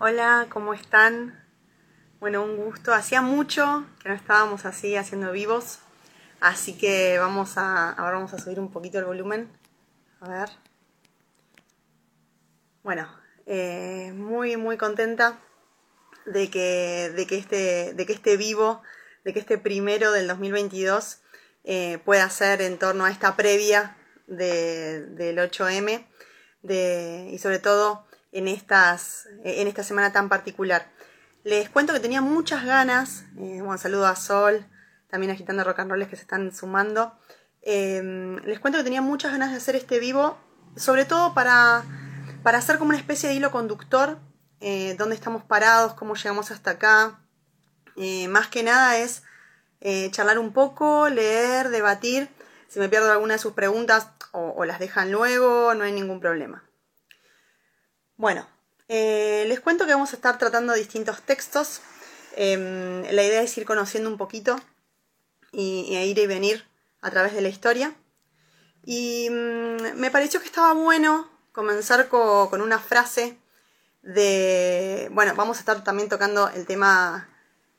Hola, ¿cómo están? Bueno, un gusto. Hacía mucho que no estábamos así haciendo vivos, así que vamos a ahora vamos a subir un poquito el volumen. A ver. Bueno, eh, muy muy contenta de que de que este de que este vivo, de que este primero del 2022 eh, pueda ser en torno a esta previa del 8M de, y sobre todo en, estas, en esta semana tan particular. Les cuento que tenía muchas ganas, eh, saludo a Sol, también agitando rock and que se están sumando. Eh, les cuento que tenía muchas ganas de hacer este vivo, sobre todo para, para hacer como una especie de hilo conductor, eh, dónde estamos parados, cómo llegamos hasta acá. más que nada es charlar un poco, leer, debatir. Si me pierdo alguna de sus preguntas o las dejan luego, no hay ningún problema. Bueno, eh, les cuento que vamos a estar tratando distintos textos. Em, la idea es ir conociendo un poquito y, ir y venir a través de la historia. Y mm, me pareció que estaba bueno comenzar con una frase de... Bueno, vamos a estar también tocando el tema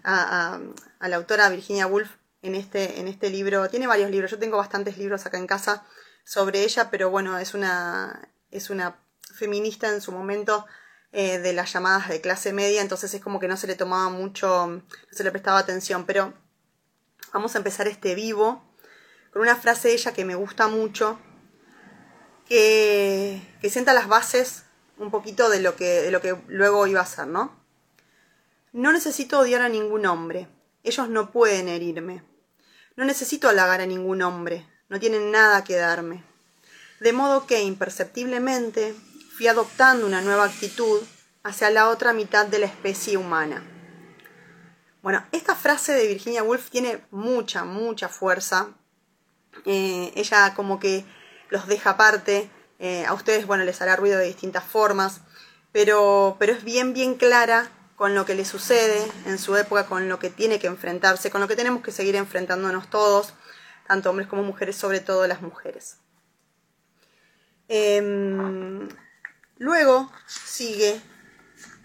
a, la autora Virginia Woolf en este, en este libro. Tiene varios libros, yo tengo bastantes libros acá en casa sobre ella, pero bueno, es una, es una feminista en su momento eh, de las llamadas de clase media, entonces es como que no se le tomaba mucho, no se le prestaba atención, pero vamos a empezar este vivo con una frase de ella que me gusta mucho, que, que sienta las bases un poquito de lo, que, de lo que luego iba a ser, ¿no? No necesito odiar a ningún hombre, ellos no pueden herirme. No necesito halagar a ningún hombre, no tienen nada que darme. De modo que imperceptiblemente fui adoptando una nueva actitud hacia la otra mitad de la especie humana. Bueno, esta frase de Virginia Woolf tiene mucha, mucha fuerza. Eh, ella como que los deja aparte. Eh, a ustedes, bueno, les hará ruido de distintas formas, pero, pero es bien, bien clara con lo que le sucede en su época, con lo que tiene que enfrentarse, con lo que tenemos que seguir enfrentándonos todos, tanto hombres como mujeres, sobre todo las mujeres. Em, Luego sigue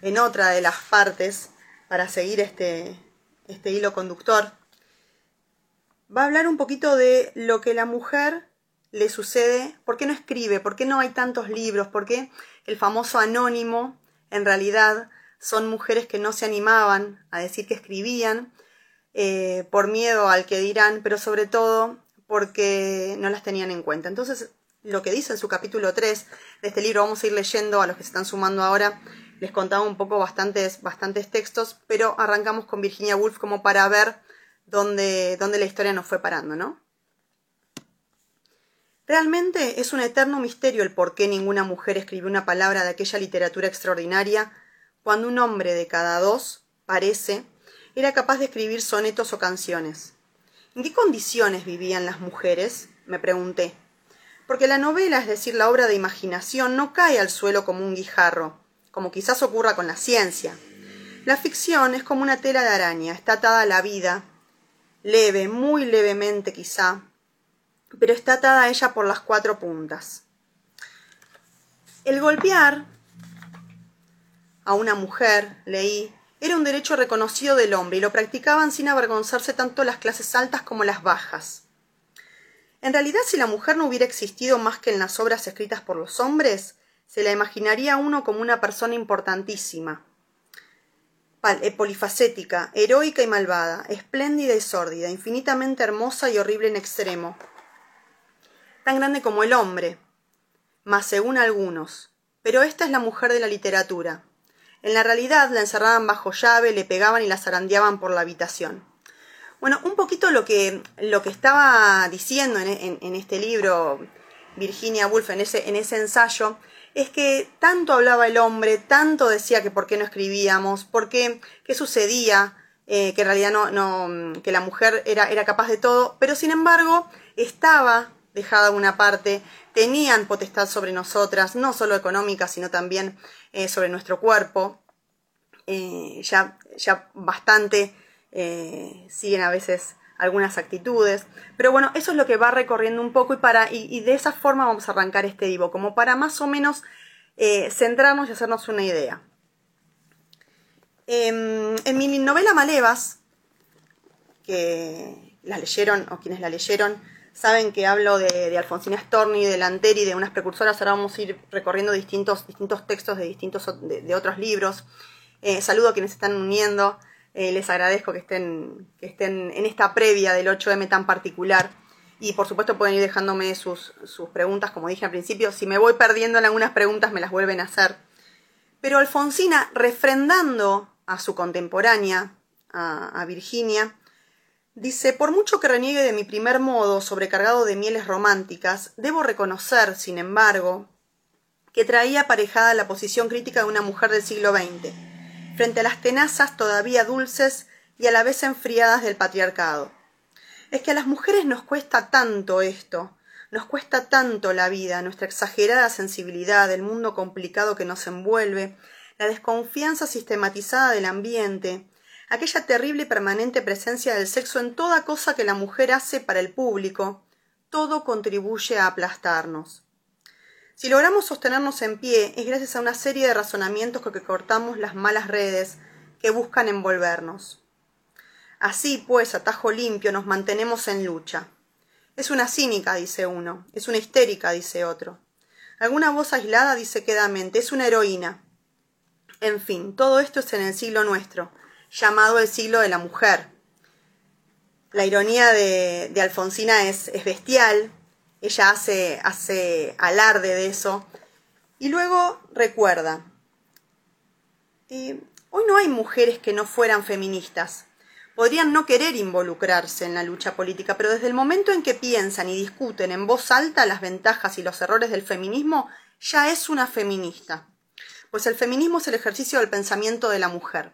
en otra de las partes, para seguir este, este hilo conductor, va a hablar un poquito de lo que la mujer le sucede, por qué no escribe, por qué no hay tantos libros, por qué el famoso anónimo en realidad son mujeres que no se animaban a decir que escribían eh, por miedo al que dirán, pero sobre todo porque no las tenían en cuenta. Entonces lo que dice en su capítulo 3 de este libro. Vamos a ir leyendo a los que se están sumando ahora. Les contaba un poco bastantes, bastantes textos, pero arrancamos con Virginia Woolf como para ver dónde, dónde la historia nos fue parando, ¿no? Realmente es un eterno misterio el por qué ninguna mujer escribió una palabra de aquella literatura extraordinaria cuando un hombre de cada dos, parece, era capaz de escribir sonetos o canciones. ¿En qué condiciones vivían las mujeres? me pregunté porque la novela, es decir, la obra de imaginación, no cae al suelo como un guijarro, como quizás ocurra con la ciencia. La ficción es como una tela de araña, está atada a la vida, leve, muy levemente quizá, pero está atada a ella por las cuatro puntas. El golpear a una mujer, leí, era un derecho reconocido del hombre y lo practicaban sin avergonzarse tanto las clases altas como las bajas. En realidad, si la mujer no hubiera existido más que en las obras escritas por los hombres, se la imaginaría uno como una persona importantísima, eh, polifacética, heroica y malvada, espléndida y sórdida, infinitamente hermosa y horrible en extremo, tan grande como el hombre, más según algunos. Pero esta es la mujer de la literatura. En la realidad la encerraban bajo llave, le pegaban y la zarandeaban por la habitación. Bueno, un poquito lo que, lo que estaba diciendo en, este libro Virginia Woolf, en ese, en ese ensayo, es que tanto hablaba el hombre, tanto decía que por qué no escribíamos, por qué, qué sucedía, eh, que en realidad no, que la mujer era, era capaz de todo, pero sin embargo estaba dejada una parte, tenían potestad sobre nosotras, no solo económica, sino también eh, sobre nuestro cuerpo, eh, ya, ya bastante eh, siguen a veces algunas actitudes. Pero bueno, eso es lo que va recorriendo un poco y, para, y, de esa forma vamos a arrancar este vivo, como para más o menos eh, centrarnos y hacernos una idea. Em, en mi novela Malevas, que la leyeron, o quienes la leyeron, saben que hablo de, Alfonsina Storni, de Lanteri, de unas precursoras. Ahora vamos a ir recorriendo distintos, distintos textos de, distintos, de, otros libros. Eh, saludo a quienes están uniendo. Eh, les agradezco que estén, que estén en esta previa del 8M tan particular. Y por supuesto pueden ir dejándome sus, sus preguntas, como dije al principio. Si me voy perdiendo en algunas preguntas, me las vuelven a hacer. Pero Alfonsina, refrendando a su contemporánea, a, Virginia, dice, por mucho que reniegue de mi primer modo sobrecargado de mieles románticas, debo reconocer, sin embargo, que traía aparejada la posición crítica de una mujer del siglo XX, frente a las tenazas todavía dulces y a la vez enfriadas del patriarcado. Es que a las mujeres nos cuesta tanto esto, nos cuesta tanto la vida, nuestra exagerada sensibilidad, el mundo complicado que nos envuelve, la desconfianza sistematizada del ambiente, aquella terrible y permanente presencia del sexo en toda cosa que la mujer hace para el público, todo contribuye a aplastarnos. Si logramos sostenernos en pie es gracias a una serie de razonamientos con que cortamos las malas redes que buscan envolvernos. Así, pues, a tajo limpio nos mantenemos en lucha. Es una cínica, dice uno, es una histérica, dice otro. Alguna voz aislada dice quedamente, es una heroína. En fin, todo esto es en el siglo nuestro, llamado el siglo de la mujer. La ironía de, Alfonsina es, bestial, ella hace, hace alarde de eso, y luego recuerda, hoy no hay mujeres que no fueran feministas, podrían no querer involucrarse en la lucha política, pero desde el momento en que piensan y discuten en voz alta las ventajas y los errores del feminismo, ya es una feminista pues el feminismo es el ejercicio del pensamiento de la mujer.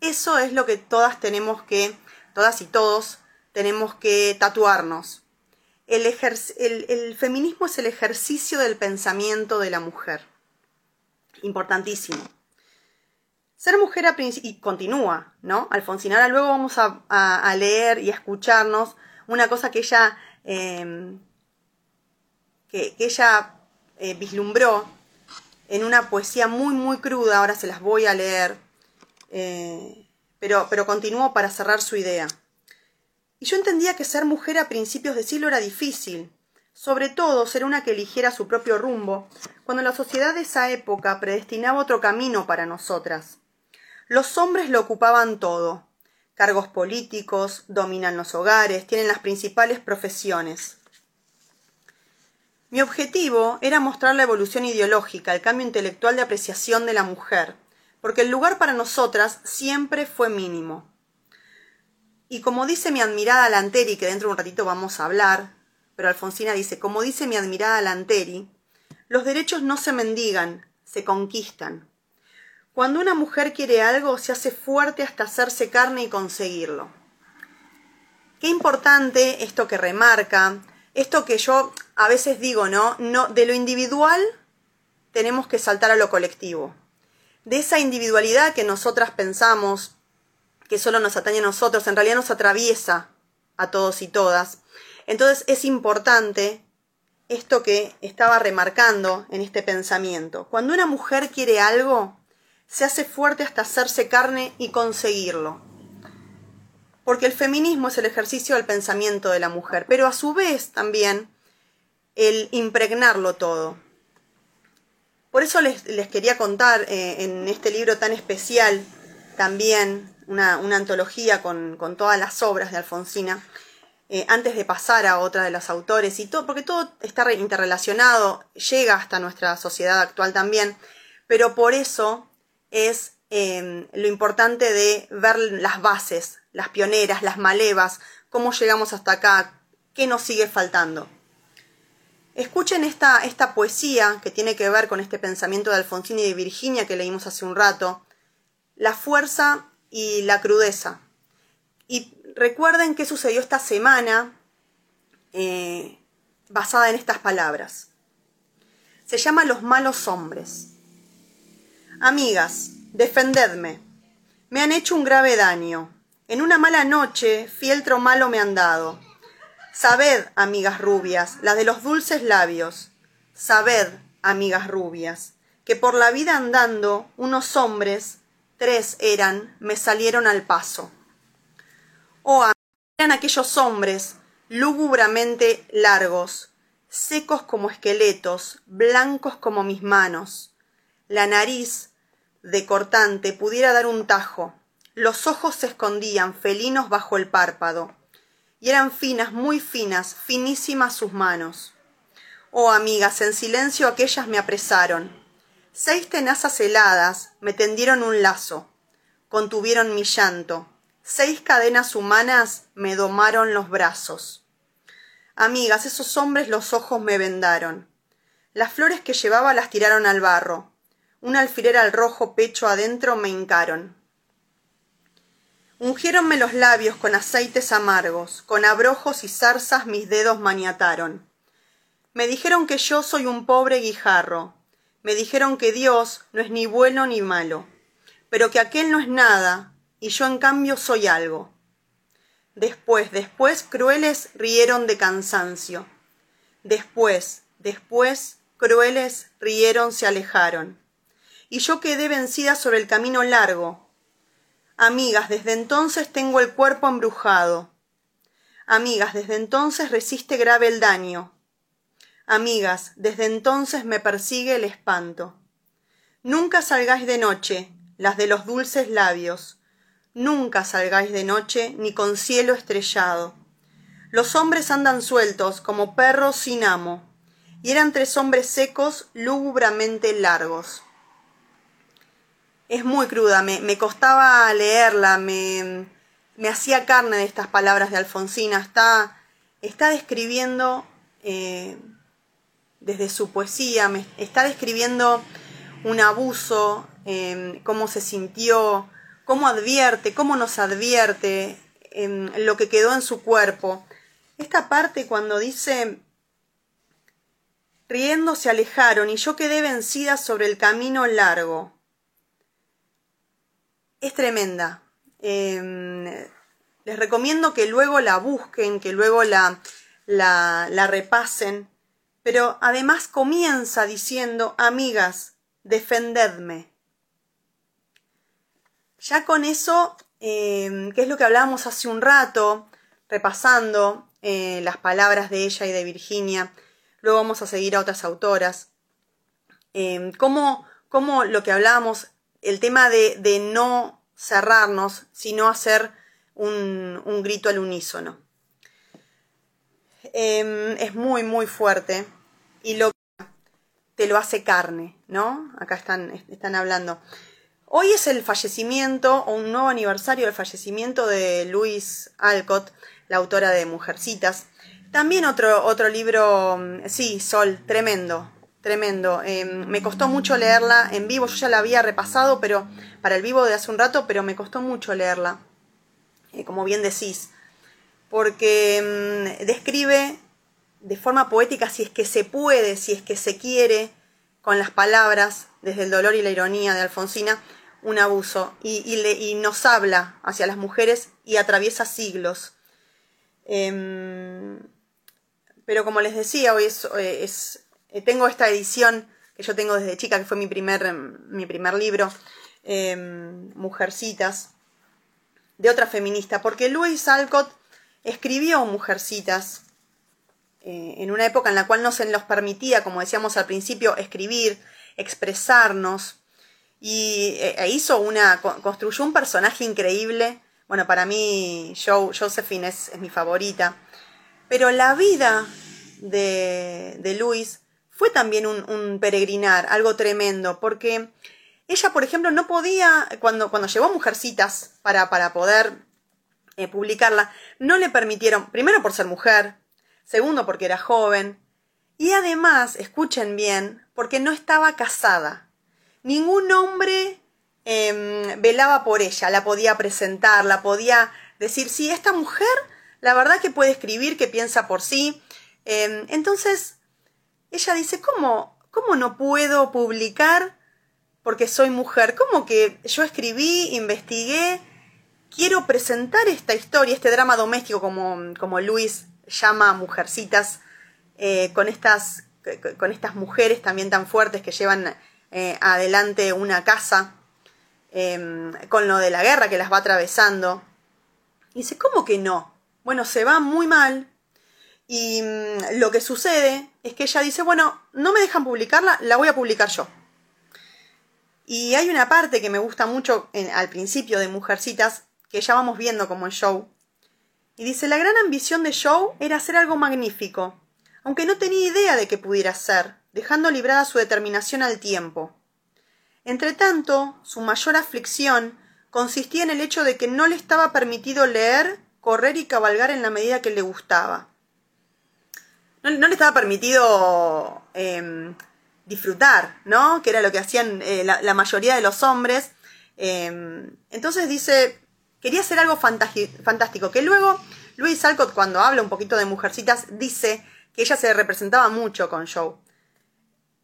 Eso es lo que todas tenemos que, todas y todos, tenemos que tatuarnos. El, feminismo es el ejercicio del pensamiento de la mujer. Importantísimo. Ser mujer a y continúa, ¿no? Alfonsina, ahora luego vamos a, leer y a escucharnos una cosa que ella, em, que, ella eh, vislumbró en una poesía muy, muy cruda, ahora se las voy a leer, eh, pero, pero continúo para cerrar su idea. Y yo entendía que ser mujer a principios de siglo era difícil, sobre todo ser una que eligiera su propio rumbo, cuando la sociedad de esa época predestinaba otro camino para nosotras. Los hombres lo ocupaban todo, cargos políticos, dominan los hogares, tienen las principales profesiones. Mi objetivo era mostrar la evolución ideológica, el cambio intelectual de apreciación de la mujer, porque el lugar para nosotras siempre fue mínimo. Y como dice mi admirada Lanteri, que dentro de un ratito vamos a hablar, pero Alfonsina dice, como dice mi admirada Lanteri, los derechos no se mendigan, se conquistan. Cuando una mujer quiere algo, se hace fuerte hasta hacerse carne y conseguirlo. Qué importante esto que remarca, esto que yo a veces digo, ¿no? no de lo individual tenemos que saltar a lo colectivo. De esa individualidad que nosotras pensamos que solo nos atañe a nosotros, en realidad nos atraviesa a todos y todas. Entonces es importante esto que estaba remarcando en este pensamiento. Cuando una mujer quiere algo, se hace fuerte hasta hacerse carne y conseguirlo porque el feminismo es el ejercicio del pensamiento de la mujer, pero a su vez también el impregnarlo todo. Por eso les, quería contar eh, en este libro tan especial también una, antología con, todas las obras de Alfonsina, eh, antes de pasar a otra de los autores y todo, porque todo está interrelacionado, llega hasta nuestra sociedad actual también, pero por eso es eh, lo importante de ver las bases las pioneras, las malevas, cómo llegamos hasta acá, qué nos sigue faltando. Escuchen esta, poesía que tiene que ver con este pensamiento de Alfonsín y de Virginia que leímos hace un rato, la fuerza y la crudeza. Y recuerden qué sucedió esta semana eh, basada en estas palabras. Se llama Los malos hombres. Amigas, defendedme. Me han hecho un grave daño. En una mala noche, fieltro malo me han dado. Sabed, amigas rubias, las de los dulces labios, sabed, amigas rubias, que por la vida andando unos hombres tres eran, me salieron al paso. Oh, eran aquellos hombres lúgubremente largos, secos como esqueletos, blancos como mis manos. La nariz, de cortante, pudiera dar un tajo. Los ojos se escondían, felinos bajo el párpado. Y eran finas, muy finas, finísimas sus manos. Oh, amigas, en silencio aquellas me apresaron. Seis tenazas heladas me tendieron un lazo, contuvieron mi llanto. Seis cadenas humanas me domaron los brazos. Amigas, esos hombres los ojos me vendaron. Las flores que llevaba las tiraron al barro. Un alfiler al rojo pecho adentro me hincaron. Ungiéronme los labios con aceites amargos, con abrojos y zarzas mis dedos maniataron. Me dijeron que yo soy un pobre guijarro. Me dijeron que Dios no es ni bueno ni malo, pero que aquel no es nada, y yo en cambio soy algo. Después, después, crueles rieron de cansancio. Después, después, crueles rieron, se alejaron. Y yo quedé vencida sobre el camino largo. Amigas, desde entonces tengo el cuerpo embrujado. Amigas, desde entonces resiste grave el daño. Amigas, desde entonces me persigue el espanto. Nunca salgáis de noche, las de los dulces labios, Nunca salgáis de noche ni con cielo estrellado. Los hombres andan sueltos como perros sin amo, y eran tres hombres secos, lúgubremente largos. Es muy cruda, me, me costaba leerla, me, me, hacía carne de estas palabras de Alfonsina. Está, está describiendo eh, desde su poesía, me, está describiendo un abuso, eh, cómo se sintió, cómo advierte, cómo nos advierte en lo que quedó en su cuerpo. Esta parte cuando dice, riendo se alejaron y yo quedé vencida sobre el camino largo. Es tremenda. Em, les recomiendo que luego la busquen, que luego la, la repasen, pero además comienza diciendo, amigas, defendedme. Ya con eso, em, que es lo que hablábamos hace un rato, repasando eh, las palabras de ella y de Virginia, luego vamos a seguir a otras autoras, eh, cómo, lo que hablábamos, el tema de, de no cerrarnos, sino hacer un, un grito al unísono. Em, es muy, muy fuerte y lo te lo hace carne, ¿no? Acá están, están hablando. Hoy es el fallecimiento o un nuevo aniversario del fallecimiento de Louise Alcott, la autora de Mujercitas. También otro, otro libro, mm, sí, Sol, tremendo, tremendo. Em, me costó mucho leerla en vivo, yo ya la había repasado, pero para el vivo de hace un rato, pero me costó mucho leerla, eh, como bien decís, porque mm, describe de forma poética, si es que se puede, si es que se quiere, con las palabras, desde el dolor y la ironía de Alfonsina, un abuso y, nos habla hacia las mujeres y atraviesa siglos. Em, pero como les decía, hoy es, eh, tengo esta edición que yo tengo desde chica, que fue mi primer, mi primer libro, em, Mujercitas, de otra feminista, porque Louise Alcott escribió Mujercitas eh, en una época en la cual no se nos permitía, como decíamos al principio, escribir, expresarnos, y e hizo una, construyó un personaje increíble. Bueno, para mí Josephine es, mi favorita. Pero la vida de, de Luis fue también un, peregrinar, algo tremendo, porque ella, por ejemplo, no podía, cuando, cuando llevó Mujercitas para, para poder eh, publicarla, no le permitieron, primero por ser mujer, segundo porque era joven, y además, escuchen bien, porque no estaba casada ningún hombre em, velaba por ella, la podía presentar, la podía decir, sí, esta mujer, la verdad que puede escribir, que piensa por sí. Em, entonces, ella dice, ¿cómo, ¿cómo no puedo publicar porque soy mujer? ¿Cómo que yo escribí, investigué, quiero presentar esta historia, este drama doméstico, como, como Luis llama Mujercitas, eh, con, estas, con estas mujeres también tan fuertes que llevan eh, adelante una casa. em, con lo de la guerra que las va atravesando. Y dice, ¿cómo que no? Bueno, se va muy mal. Y mm, lo que sucede es que ella dice, bueno, no me dejan publicarla, la voy a publicar yo. Y hay una parte que me gusta mucho al principio de Mujercitas, que ya vamos viendo como en show. Y dice, la gran ambición de Joe era hacer algo magnífico, aunque no tenía idea de qué pudiera ser, dejando librada su determinación al tiempo. Entretanto, su mayor aflicción consistía en el hecho de que no le estaba permitido leer, correr y cabalgar en la medida que le gustaba. No, le estaba permitido em, disfrutar, ¿no? Que era lo que hacían eh, la, mayoría de los hombres. Em, entonces dice, quería hacer algo fantástico, que luego Luis Alcott cuando habla un poquito de Mujercitas dice que ella se representaba mucho con Joe.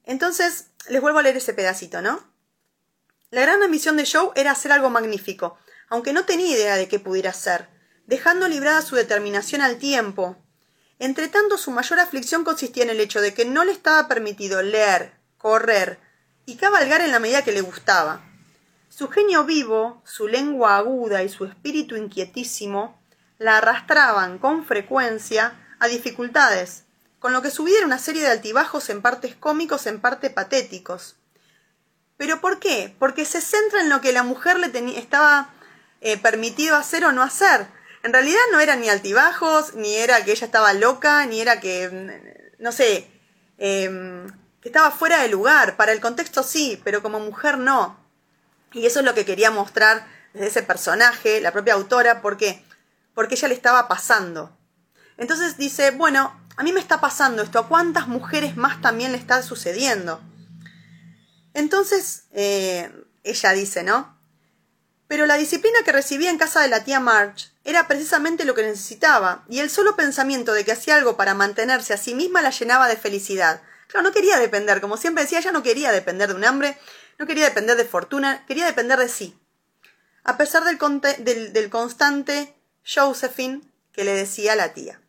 Entonces, les vuelvo a leer ese pedacito, ¿no? La gran ambición de Joe era hacer algo magnífico, aunque no tenía idea de qué pudiera ser, dejando librada su determinación al tiempo. Entretanto, su mayor aflicción consistía en el hecho de que no le estaba permitido leer, correr y cabalgar en la medida que le gustaba. Su genio vivo, su lengua aguda y su espíritu inquietísimo la arrastraban con frecuencia a dificultades, con lo que subía una serie de altibajos en partes cómicos, en parte patéticos. ¿Pero por qué? Porque se centra en lo que la mujer le estaba eh, permitido hacer o no hacer. En realidad no era ni altibajos, ni era que ella estaba loca, ni era que, mm, no sé, em, que estaba fuera de lugar. Para el contexto sí, pero como mujer no. Y eso es lo que quería mostrar desde ese personaje, la propia autora, porque porque ella le estaba pasando. Entonces dice, bueno, a mí me está pasando esto, ¿a cuántas mujeres más también le está sucediendo? Entonces, eh, ella dice, ¿no? Pero la disciplina que recibía en casa de la tía March era precisamente lo que necesitaba, y el solo pensamiento de que hacía algo para mantenerse a sí misma la llenaba de felicidad. Claro, no quería depender, como siempre decía, ella no quería depender de un hambre, no quería depender de fortuna, quería depender de sí. A pesar del, del constante Josephine que le decía a la tía.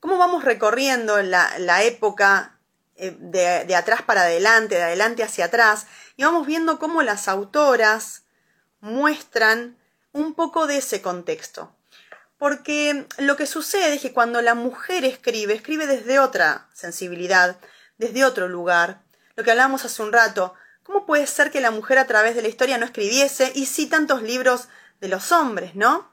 ¿Cómo vamos recorriendo la, época eh, de, de, atrás para adelante, de adelante hacia atrás, y vamos viendo cómo las autoras muestran un poco de ese contexto. Porque lo que sucede es que cuando la mujer escribe, escribe desde otra sensibilidad, desde otro lugar. Lo que hablamos hace un rato, ¿cómo puede ser que la mujer a través de la historia no escribiese y sí tantos libros de los hombres, ¿no?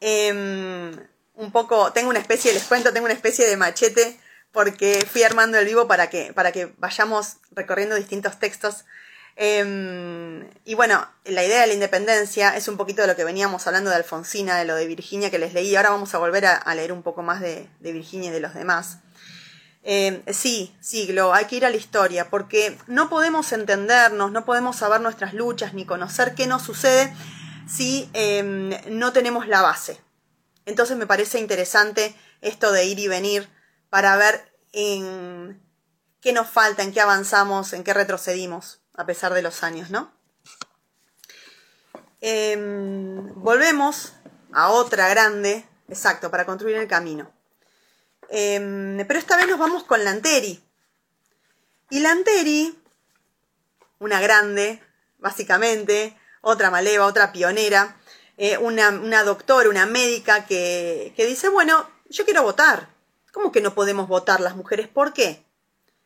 Em, un poco, tengo una especie, les cuento, tengo una especie de machete porque fui armando el vivo para que, para que vayamos recorriendo distintos textos. Em, y bueno, la idea de la independencia es un poquito de lo que veníamos hablando de Alfonsina, de lo de Virginia que les leí. Ahora vamos a volver a, leer un poco más de, Virginia y de los demás. Eh, sí, siglo, hay que ir a la historia, porque no podemos entendernos, no podemos saber nuestras luchas ni conocer qué nos sucede si em, no tenemos la base. Entonces me parece interesante esto de ir y venir para ver en qué nos falta, en qué avanzamos, en qué retrocedimos a pesar de los años, ¿no? Em, volvemos a otra grande, exacto, para construir el camino. Em, pero esta vez nos vamos con Lanteri. Y Lanteri, una grande, básicamente, otra maleva, otra pionera, eh, una, doctora, una médica que, que dice, bueno, yo quiero votar. ¿Cómo que no podemos votar las mujeres? ¿Por qué?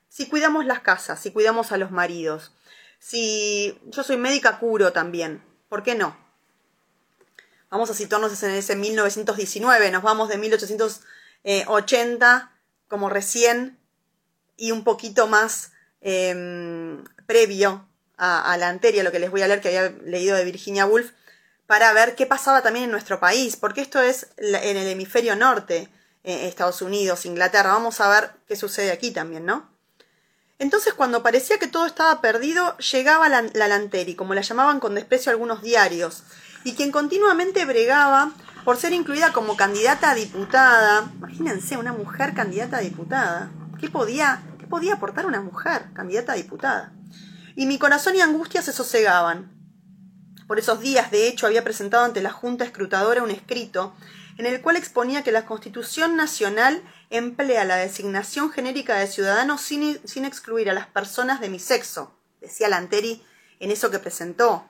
Si cuidamos las casas, si cuidamos a los maridos, si yo soy médica curo también, ¿por qué no? Vamos a situarnos en ese 1919, nos vamos de 1880 como recién y un poquito más em, previo a, la anterior, lo que les voy a leer que había leído de Virginia Woolf, para ver qué pasaba también en nuestro país, porque esto es en el hemisferio norte, eh, Estados Unidos, Inglaterra. Vamos a ver qué sucede aquí también, ¿no? Entonces, cuando parecía que todo estaba perdido, llegaba la, la Lanteri, como la llamaban con desprecio algunos diarios, y quien continuamente bregaba por ser incluida como candidata a diputada. Imagínense, una mujer candidata a diputada. ¿Qué podía, qué podía aportar una mujer candidata a diputada? y mi corazón y angustia se sosegaban. Por esos días, de hecho, había presentado ante la Junta Escrutadora un escrito en el cual exponía que la Constitución Nacional emplea la designación genérica de ciudadanos sin, excluir a las personas de mi sexo, decía Lanteri en eso que presentó,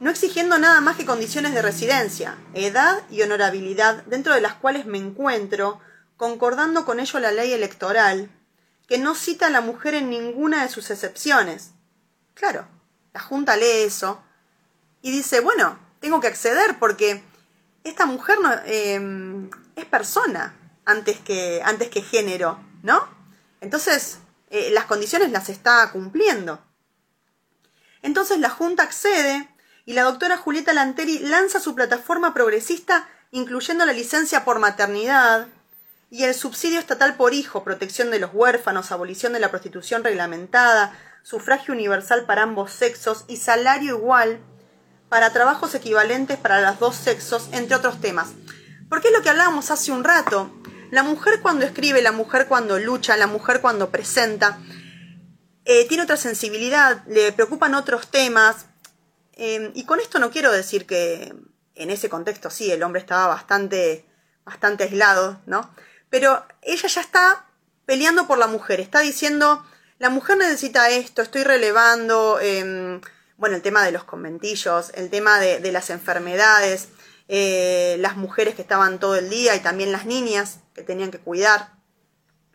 no exigiendo nada más que condiciones de residencia, edad y honorabilidad dentro de las cuales me encuentro, concordando con ello la ley electoral, que no cita a la mujer en ninguna de sus excepciones. Claro, la Junta lee eso y dice, bueno, tengo que acceder porque esta mujer em, es persona antes que, antes que género, ¿no? Entonces, eh, las condiciones las está cumpliendo. Entonces la Junta accede y la doctora Julieta Lanteri lanza su plataforma progresista incluyendo la licencia por maternidad y el subsidio estatal por hijo, protección de los huérfanos, abolición de la prostitución reglamentada, sufragio universal para ambos sexos y salario igual para trabajos equivalentes para los dos sexos, entre otros temas. Porque es lo que hablábamos hace un rato. La mujer cuando escribe, la mujer cuando lucha, la mujer cuando presenta, eh, tiene otra sensibilidad, le preocupan otros temas, Em, y con esto no quiero decir que en ese contexto sí, el hombre estaba bastante, bastante aislado, ¿no? Pero ella ya está peleando por la mujer, está diciendo, la mujer necesita esto, estoy relevando, em, bueno, el tema de los conventillos, el tema de, las enfermedades, eh, las mujeres que estaban todo el día y también las niñas que tenían que cuidar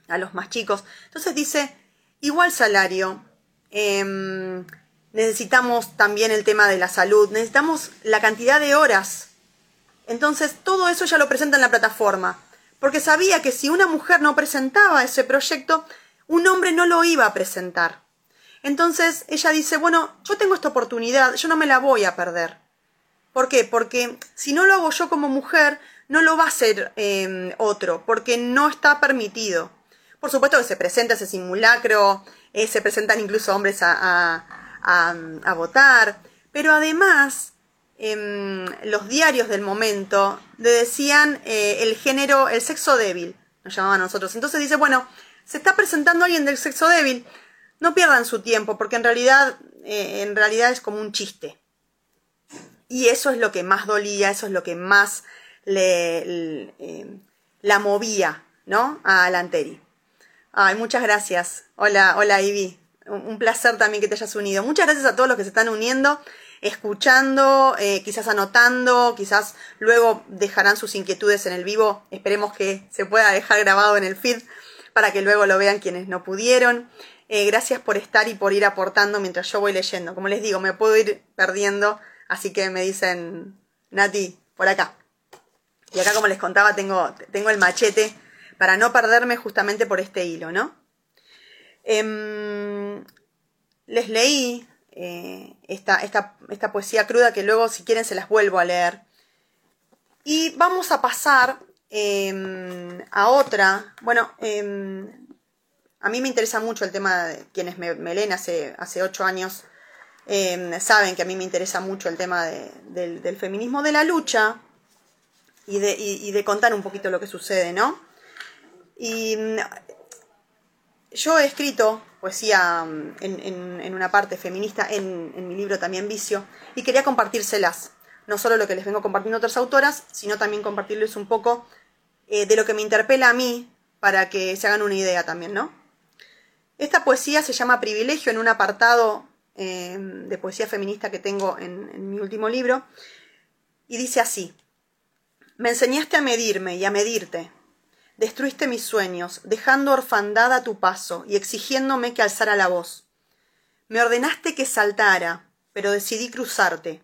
a los más chicos. Entonces dice, igual salario, eh, necesitamos también el tema de la salud, necesitamos la cantidad de horas. Entonces, todo eso ya lo presenta en la plataforma, porque sabía que si una mujer no presentaba ese proyecto, un hombre no lo iba a presentar. Entonces, ella dice, bueno, yo tengo esta oportunidad, yo no me la voy a perder. ¿Por qué? Porque si no lo hago yo como mujer, no lo va a hacer em, otro, porque no está permitido. Por supuesto que se presenta ese simulacro, eh, se presentan incluso hombres a, votar, pero además em, los diarios del momento le decían eh, el género, el sexo débil, nos llamaban a nosotros. Entonces dice, bueno, se está presentando alguien del sexo débil, no pierdan su tiempo, porque en realidad, eh, en realidad es como un chiste. Y eso es lo que más dolía, eso es lo que más le, em, la movía, ¿no? A Lanteri. Ay, muchas gracias. Hola, hola Ivy un placer también que te hayas unido. Muchas gracias a todos los que se están uniendo, escuchando, eh, quizás anotando, quizás luego dejarán sus inquietudes en el vivo. Esperemos que se pueda dejar grabado en el feed para que luego lo vean quienes no pudieron. Eh, gracias por estar y por ir aportando mientras yo voy leyendo. Como les digo, me puedo ir perdiendo, así que me dicen, Nati, por acá. Y acá, como les contaba, tengo, tengo el machete para no perderme justamente por este hilo, ¿no? Em, les leí eh, esta, esta, poesía cruda que luego, si quieren, se las vuelvo a leer. Y vamos a pasar em, a otra. Bueno, em, a mí me interesa mucho el tema de quienes me, leen hace, hace ocho años. saben que a mí me interesa mucho el tema del, feminismo de la lucha y de, y de contar un poquito lo que sucede, ¿no? Y yo he escrito poesía mm, en, una parte feminista en, mi libro también Vicio y quería compartírselas. No solo lo que les vengo compartiendo otras autoras, sino también compartirles un poco eh, de lo que me interpela a mí para que se hagan una idea también, ¿no? Esta poesía se llama Privilegio en un apartado eh, de poesía feminista que tengo en mi último libro y dice así. Me enseñaste a medirme y a medirte, Destruiste mis sueños, dejando orfandad a tu paso y exigiéndome que alzara la voz. Me ordenaste que saltara, pero decidí cruzarte.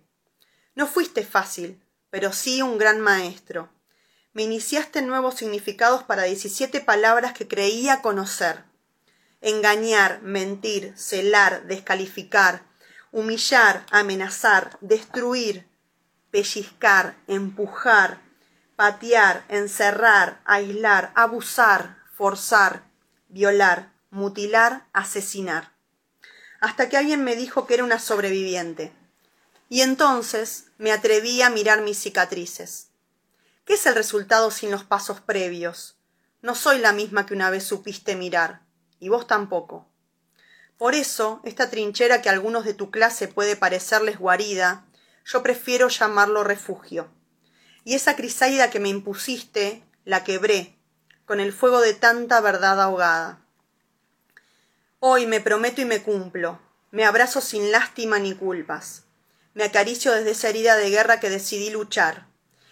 No fuiste fácil, pero sí un gran maestro. Me iniciaste nuevos significados para diecisiete palabras que creía conocer. Engañar, mentir, celar, descalificar, humillar, amenazar, destruir, pellizcar, empujar, patear, encerrar, aislar, abusar, forzar, violar, mutilar, asesinar. Hasta que alguien me dijo que era una sobreviviente. Y entonces me atreví a mirar mis cicatrices. ¿Qué es el resultado sin los pasos previos? No soy la misma que una vez supiste mirar, y vos tampoco. Por eso, esta trinchera que a algunos de tu clase puede parecerles guarida, yo prefiero llamarlo refugio y esa crisaida que me impusiste la quebré con el fuego de tanta verdad ahogada. Hoy me prometo y me cumplo, Me abrazo sin lástima ni culpas. Me acaricio desde esa herida de guerra que decidí luchar.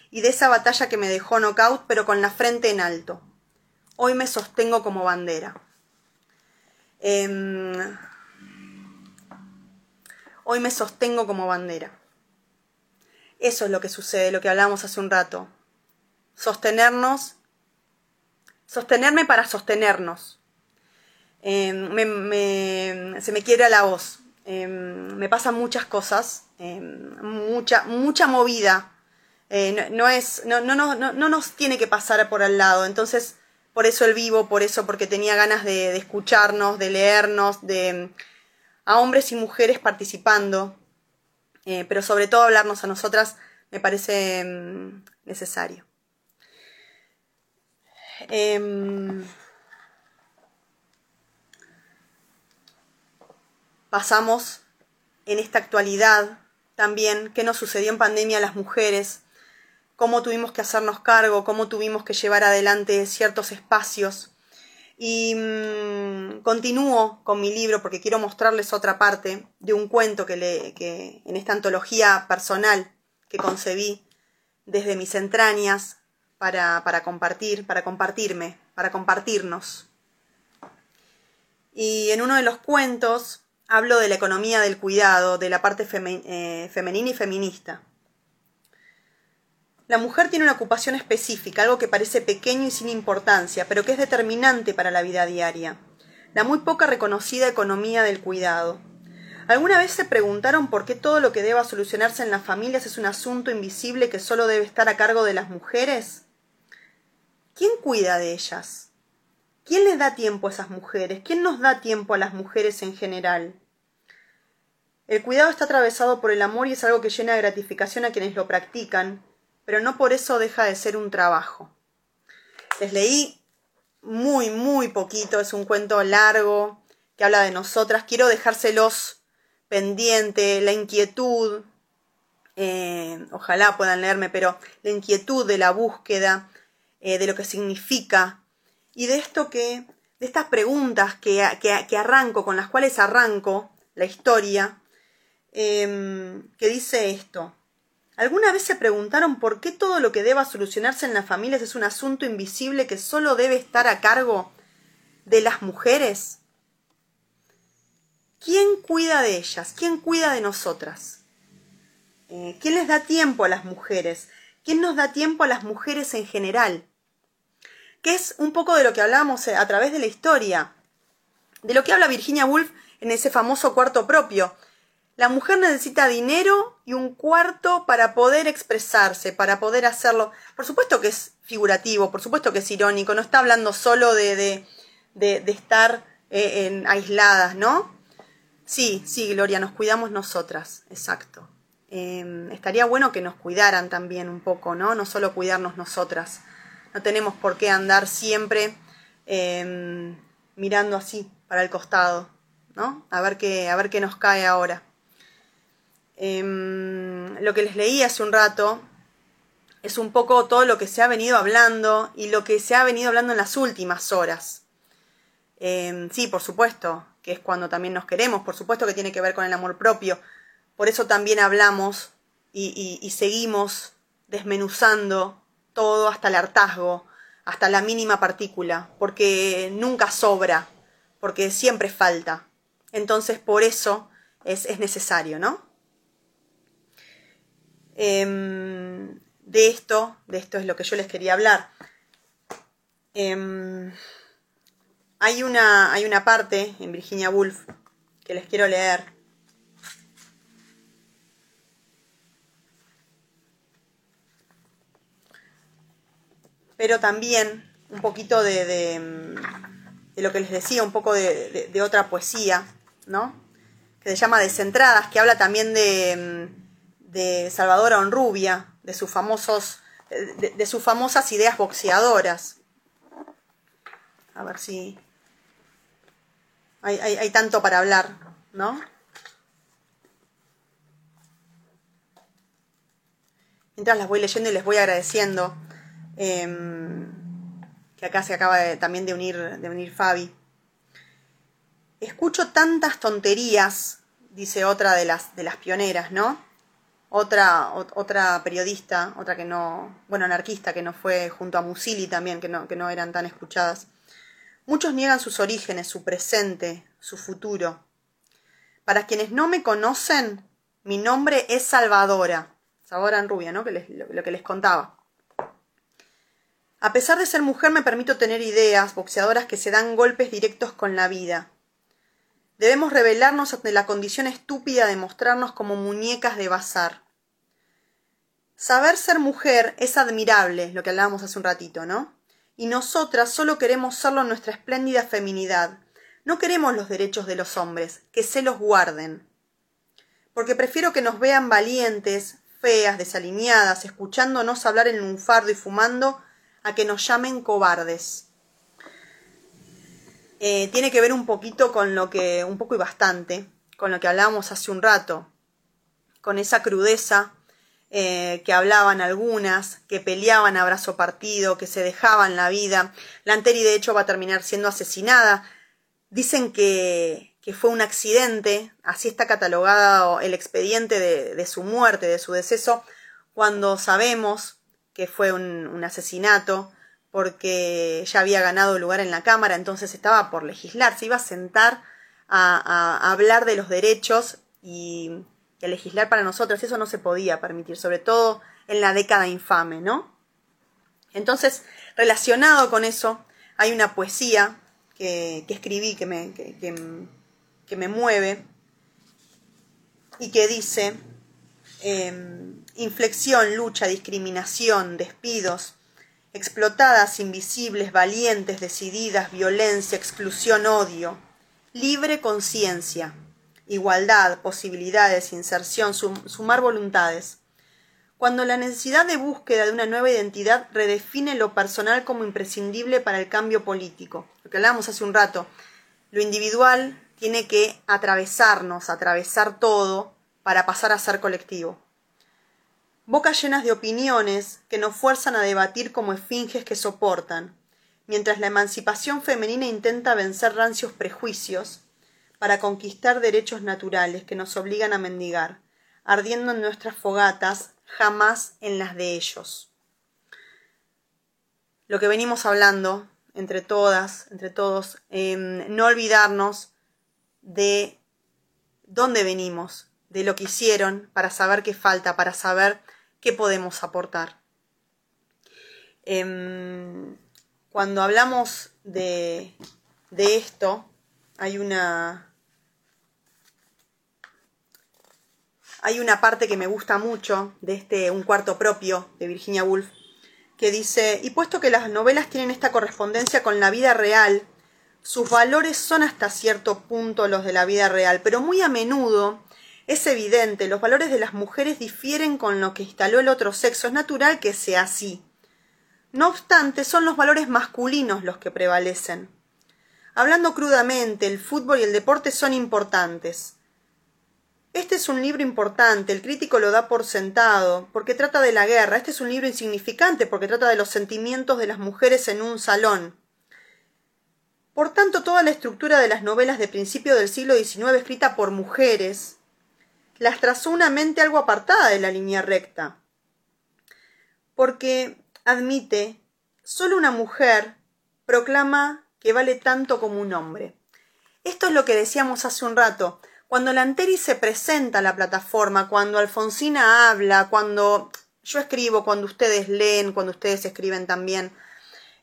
Y de esa batalla que me dejó knockout pero con la frente en alto. Hoy me sostengo como bandera. Em, hoy me sostengo como bandera. Eso es lo que sucede, lo que hablamos hace un rato. Sostenernos, sostenerme para sostenernos. Em, se me quiere la voz. Em, me pasan muchas cosas, mucha, mucha movida. Eh, no, es, no, no, no, no nos tiene que pasar por al lado. Entonces, por eso el vivo, por eso, porque tenía ganas de, escucharnos, de leernos, de a hombres y mujeres participando, eh, pero sobre todo hablarnos a nosotras me parece mm, necesario. Em, pasamos en esta actualidad también qué nos sucedió en pandemia a las mujeres, cómo tuvimos que hacernos cargo, cómo tuvimos que llevar adelante ciertos espacios. Y mm, continúo con mi libro porque quiero mostrarles otra parte de un cuento que, le, que en esta antología personal que concebí desde mis entrañas para, para compartir, para compartirme, para compartirnos. Y en uno de los cuentos hablo de la economía del cuidado, de la parte eh, femenina y feminista. La mujer tiene una ocupación específica, algo que parece pequeño y sin importancia, pero que es determinante para la vida diaria. La muy poca reconocida economía del cuidado. ¿Alguna vez se preguntaron por qué todo lo que deba solucionarse en las familias es un asunto invisible que solo debe estar a cargo de las mujeres? ¿Quién cuida de ellas? ¿Quién les da tiempo a esas mujeres? ¿Quién nos da tiempo a las mujeres en general? El cuidado está atravesado por el amor y es algo que llena de gratificación a quienes lo practican, pero no por eso deja de ser un trabajo. Les leí muy, muy poquito, es un cuento largo que habla de nosotras. Quiero dejárselos pendiente, la inquietud, eh, ojalá puedan leerme, pero la inquietud de la búsqueda, eh, de lo que significa y de esto que, de estas preguntas que, que, arranco, con las cuales arranco la historia, eh, que dice esto. ¿Alguna vez se preguntaron por qué todo lo que deba solucionarse en las familias es un asunto invisible que solo debe estar a cargo de las mujeres? ¿Quién cuida de ellas? ¿Quién cuida de nosotras? Eh, ¿Quién les da tiempo a las mujeres? ¿Quién nos da tiempo a las mujeres en general? Que es un poco de lo que hablamos eh, a través de la historia, de lo que habla Virginia Woolf en ese famoso cuarto propio, la mujer necesita dinero y un cuarto para poder expresarse, para poder hacerlo. Por supuesto que es figurativo, por supuesto que es irónico, no está hablando solo de, de, de, estar eh, en, aisladas, ¿no? Sí, sí, Gloria, nos cuidamos nosotras, exacto. Em, estaría bueno que nos cuidaran también un poco, ¿no? No solo cuidarnos nosotras. No tenemos por qué andar siempre em, mirando así para el costado, ¿no? A ver qué, a ver qué nos cae ahora. Em, lo que les leí hace un rato es un poco todo lo que se ha venido hablando y lo que se ha venido hablando en las últimas horas. Em, sí, por supuesto, que es cuando también nos queremos, por supuesto que tiene que ver con el amor propio. Por eso también hablamos y, y seguimos desmenuzando todo hasta el hartazgo, hasta la mínima partícula, porque nunca sobra, porque siempre falta. Entonces, por eso es, es necesario, ¿no? Em, de esto, de esto es lo que yo les quería hablar. Em, hay, una, hay una parte en Virginia Woolf que les quiero leer. Pero también un poquito de, de, lo que les decía, un poco de, de otra poesía, ¿no? Que se llama Descentradas, que habla también de de Salvador Honrubia, de sus famosos, de, sus famosas ideas boxeadoras. A ver si hay, hay, tanto para hablar, ¿no? Mientras las voy leyendo y les voy agradeciendo, em, que acá se acaba también de unir, de unir Fabi. Escucho tantas tonterías dice otra de las, de las pioneras, ¿no? Otra, otra periodista, otra que no, bueno, anarquista, que no fue junto a Musili también, que no, que no eran tan escuchadas. Muchos niegan sus orígenes, su presente, su futuro. Para quienes no me conocen, mi nombre es Salvadora, Salvadora en rubia, ¿no? Que lo que les contaba. A pesar de ser mujer me permito tener ideas boxeadoras que se dan golpes directos con la vida. Debemos revelarnos ante la condición estúpida de mostrarnos como muñecas de bazar. Saber ser mujer es admirable, lo que hablábamos hace un ratito, ¿no? Y nosotras solo queremos serlo en nuestra espléndida feminidad. No queremos los derechos de los hombres, que se los guarden. Porque prefiero que nos vean valientes, feas, desalineadas, escuchándonos hablar en un fardo y fumando, a que nos llamen cobardes. Eh, tiene que ver un poquito con lo que, un poco y bastante, con lo que hablábamos hace un rato, con esa crudeza eh, que hablaban algunas, que peleaban a brazo partido, que se dejaban la vida. La Anteri de hecho va a terminar siendo asesinada. Dicen que, que fue un accidente, así está catalogado el expediente de, de su muerte, de su deceso, cuando sabemos que fue un, asesinato, porque ya había ganado lugar en la Cámara, entonces estaba por legislar, se iba a sentar a, hablar de los derechos y, a legislar para nosotros, eso no se podía permitir, sobre todo en la década infame, ¿no? Entonces, relacionado con eso, hay una poesía que, escribí que me, que, me mueve y que dice, em, inflexión, lucha, discriminación, despidos, explotadas, invisibles, valientes, decididas, violencia, exclusión, odio, libre conciencia, igualdad, posibilidades, inserción, sumar voluntades. Cuando la necesidad de búsqueda de una nueva identidad redefine lo personal como imprescindible para el cambio político, lo que hablábamos hace un rato, lo individual tiene que atravesarnos, atravesar todo para pasar a ser colectivo bocas llenas de opiniones que nos fuerzan a debatir como esfinges que soportan, mientras la emancipación femenina intenta vencer rancios prejuicios para conquistar derechos naturales que nos obligan a mendigar, ardiendo en nuestras fogatas, jamás en las de ellos. Lo que venimos hablando entre todas, entre todos, em, no olvidarnos de dónde venimos, de lo que hicieron, para saber qué falta, para saber qué podemos aportar. Em, cuando hablamos de, de esto, hay una, hay una parte que me gusta mucho de este Un cuarto propio de Virginia Woolf, que dice, y puesto que las novelas tienen esta correspondencia con la vida real, sus valores son hasta cierto punto los de la vida real, pero muy a menudo es evidente, los valores de las mujeres difieren con lo que instaló el otro sexo. Es natural que sea así. No obstante, son los valores masculinos los que prevalecen. Hablando crudamente, el fútbol y el deporte son importantes. Este es un libro importante, el crítico lo da por sentado, porque trata de la guerra. Este es un libro insignificante, porque trata de los sentimientos de las mujeres en un salón. Por tanto, toda la estructura de las novelas de principio del siglo XIX escrita por mujeres las trazó una mente algo apartada de la línea recta. Porque, admite, solo una mujer proclama que vale tanto como un hombre. Esto es lo que decíamos hace un rato. Cuando la Anteri se presenta a la plataforma, cuando Alfonsina habla, cuando yo escribo, cuando ustedes leen, cuando ustedes escriben también,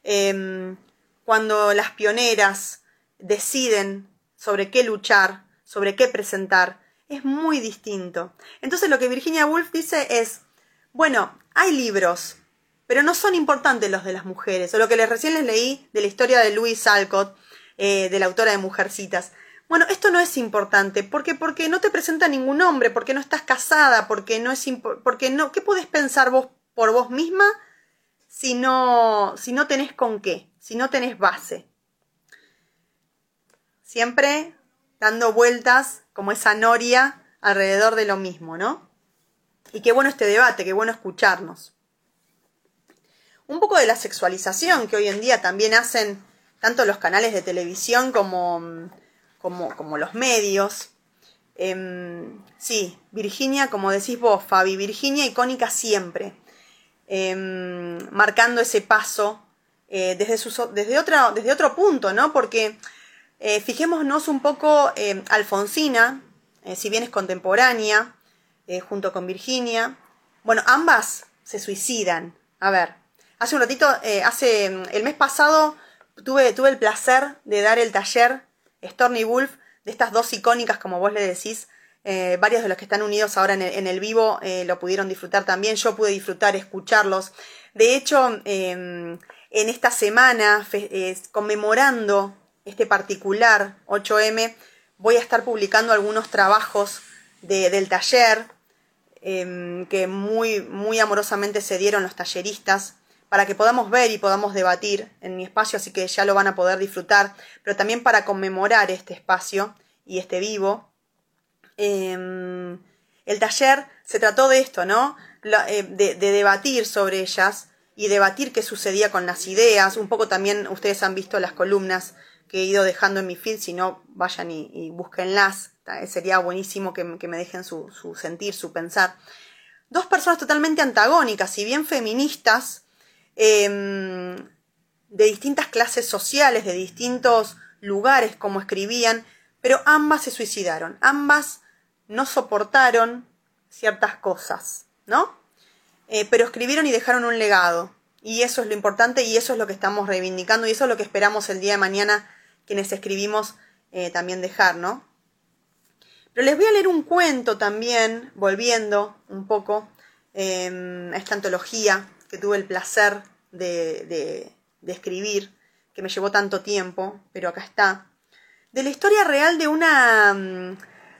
em, cuando las pioneras deciden sobre qué luchar, sobre qué presentar, es muy distinto. Entonces lo que Virginia Woolf dice es, bueno, hay libros, pero no son importantes los de las mujeres, o lo que les recién les leí de la historia de Louise Alcott, eh, de la autora de Mujercitas. Bueno, esto no es importante, porque porque no te presenta ningún hombre, porque no estás casada, porque no es porque no, ¿qué podés pensar vos por vos misma si no si no tenés con qué, si no tenés base? Siempre dando vueltas como esa noria alrededor de lo mismo, ¿no? Y qué bueno este debate, qué bueno escucharnos. Un poco de la sexualización que hoy en día también hacen tanto los canales de televisión como, como, como los medios. Em, sí, Virginia, como decís vos, Fabi, Virginia icónica siempre, em, marcando ese paso eh, desde, desde, otra, desde otro punto, ¿no? Porque eh, fijémonos un poco, em, Alfonsina, eh, si bien es contemporánea, junto con Virginia, bueno, ambas se suicidan. A ver, hace un ratito, hace el mes pasado tuve, tuve el placer de dar el taller Stormy Wolf de estas dos icónicas, como vos le decís, eh, varios de los que están unidos ahora en el, vivo eh, lo pudieron disfrutar también. Yo pude disfrutar, escucharlos. De hecho, em, en esta semana, conmemorando este particular 8M, voy a estar publicando algunos trabajos del taller em, que muy, muy amorosamente se dieron los talleristas para que podamos ver y podamos debatir en mi espacio, así que ya lo van a poder disfrutar, pero también para conmemorar este espacio y este vivo. Em, el taller se trató de esto, ¿no? Eh, de, debatir sobre ellas y debatir qué sucedía con las ideas. Un poco también ustedes han visto las columnas que he ido dejando en mi feed, si no, vayan y, y búsquenlas. Sería buenísimo que, me dejen su, sentir, su pensar. Dos personas totalmente antagónicas, si bien feministas, Em, de distintas clases sociales, de distintos lugares, como escribían, pero ambas se suicidaron, ambas no soportaron ciertas cosas, ¿no? Eh, pero escribieron y dejaron un legado, y eso es lo importante y eso es lo que estamos reivindicando y eso es lo que esperamos el día de mañana quienes escribimos eh, también dejar, ¿no? Pero les voy a leer un cuento también, volviendo un poco em, a esta antología que tuve el placer de, escribir, que me llevó tanto tiempo, pero acá está, de la historia real de una, mm,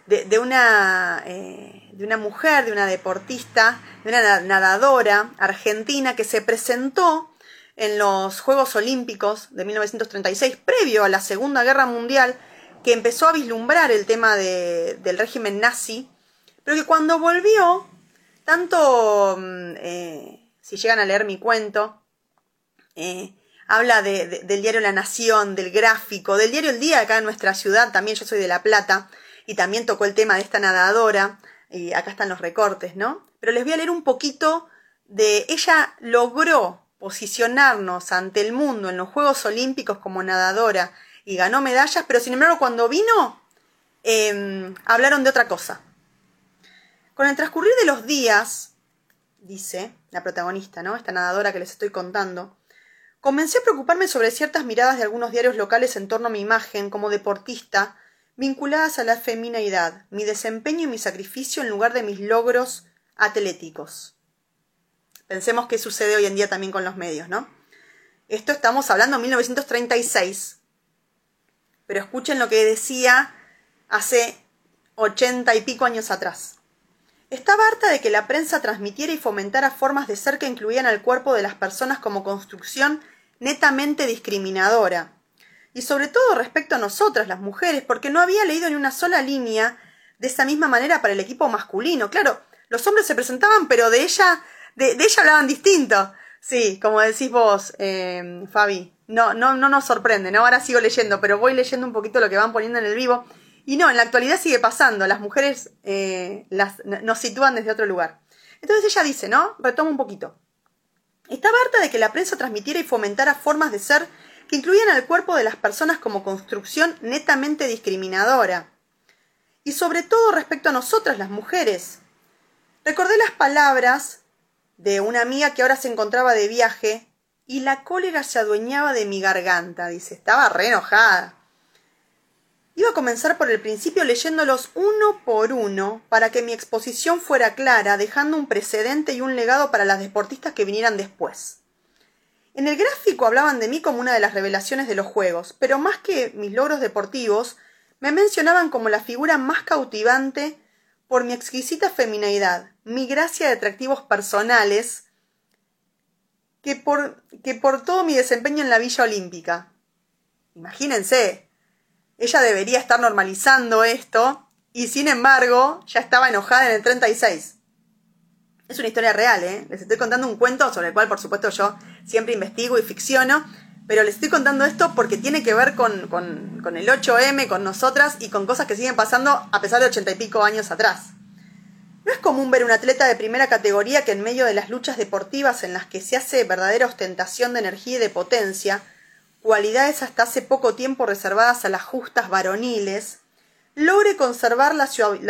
de, una, eh, de una mujer, de una deportista, de una nadadora argentina que se presentó en los Juegos Olímpicos de 1936, previo a la Segunda Guerra Mundial, que empezó a vislumbrar el tema del régimen nazi, pero que cuando volvió, tanto mm, eh, si llegan a leer mi cuento, eh, habla del diario La Nación, del gráfico, del diario El Día acá en nuestra ciudad, también yo soy de La Plata, y también tocó el tema de esta nadadora, y acá están los recortes, ¿no? Pero les voy a leer un poquito de, ella logró posicionarnos ante el mundo en los Juegos Olímpicos como nadadora y ganó medallas, pero sin embargo cuando vino, em, hablaron de otra cosa. Con el transcurrir de los días, dice la protagonista, ¿no? Esta nadadora que les estoy contando. Comencé a preocuparme sobre ciertas miradas de algunos diarios locales en torno a mi imagen como deportista, vinculadas a la femineidad, mi desempeño y mi sacrificio en lugar de mis logros atléticos. Pensemos qué sucede hoy en día también con los medios, ¿no? Esto estamos hablando de 1936. Pero escuchen lo que decía hace ochenta y pico años atrás. Estaba harta de que la prensa transmitiera y fomentara formas de ser que incluían al cuerpo de las personas como construcción netamente discriminadora. Y sobre todo respecto a nosotras, las mujeres, porque no había leído ni una sola línea de esa misma manera para el equipo masculino. Claro, los hombres se presentaban, pero de ella, de, ella hablaban distinto. Sí, como decís vos, eh, Fabi. No, no, no nos sorprende, ¿no? Ahora sigo leyendo, pero voy leyendo un poquito lo que van poniendo en el vivo. Y no, en la actualidad sigue pasando, las mujeres eh, las, nos sitúan desde otro lugar. Entonces ella dice, ¿no? Retomo un poquito. Estaba harta de que la prensa transmitiera y fomentara formas de ser que incluían al cuerpo de las personas como construcción netamente discriminadora. Y sobre todo respecto a nosotras, las mujeres. Recordé las palabras de una amiga que ahora se encontraba de viaje y la cólera se adueñaba de mi garganta. Dice, estaba re enojada. Iba a comenzar por el principio leyéndolos uno por uno para que mi exposición fuera clara, dejando un precedente y un legado para las deportistas que vinieran después. En el gráfico hablaban de mí como una de las revelaciones de los Juegos, pero más que mis logros deportivos, me mencionaban como la figura más cautivante por mi exquisita femineidad, mi gracia de atractivos personales, que por, que por todo mi desempeño en la Villa Olímpica. Imagínense, ella debería estar normalizando esto y sin embargo ya estaba enojada en el 36. Es una historia real, ¿eh? Les estoy contando un cuento sobre el cual por supuesto yo siempre investigo y ficciono, pero les estoy contando esto porque tiene que ver con, con, el 8M, con nosotras y con cosas que siguen pasando a pesar de ochenta y pico años atrás. No es común ver un atleta de primera categoría que en medio de las luchas deportivas en las que se hace verdadera ostentación de energía y de potencia, cualidades hasta hace poco tiempo reservadas a las justas varoniles, logre conservar la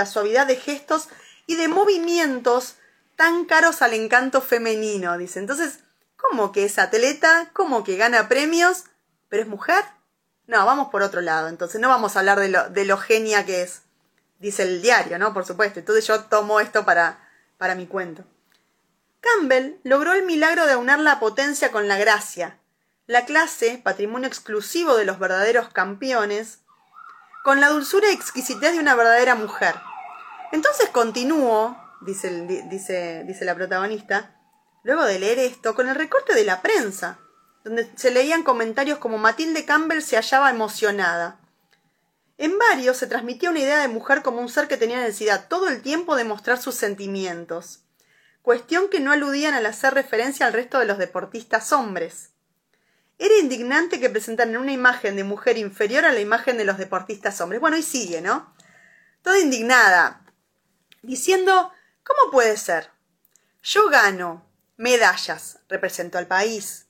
suavidad de gestos y de movimientos tan caros al encanto femenino, dice. Entonces, ¿Cómo que es atleta? ¿Cómo que gana premios? ¿Pero es mujer? No, vamos por otro lado. Entonces no vamos a hablar de lo, de lo genia que es. Dice el diario, ¿no? Por supuesto. Entonces yo tomo esto para, para mi cuento. Campbell logró el milagro de aunar la potencia con la gracia, la clase, patrimonio exclusivo de los verdaderos campeones, con la dulzura y exquisitez de una verdadera mujer. Entonces continúo, dice, dice, dice la protagonista, luego de leer esto, con el recorte de la prensa, donde se leían comentarios como Matilde Campbell se hallaba emocionada. En varios se transmitía una idea de mujer como un ser que tenía necesidad todo el tiempo de mostrar sus sentimientos, cuestión que no aludían al hacer referencia al resto de los deportistas hombres. Era indignante que presentaran una imagen de mujer inferior a la imagen de los deportistas hombres. Bueno, y sigue, ¿no? Toda indignada, diciendo, ¿cómo puede ser? Yo gano, medallas, represento al país.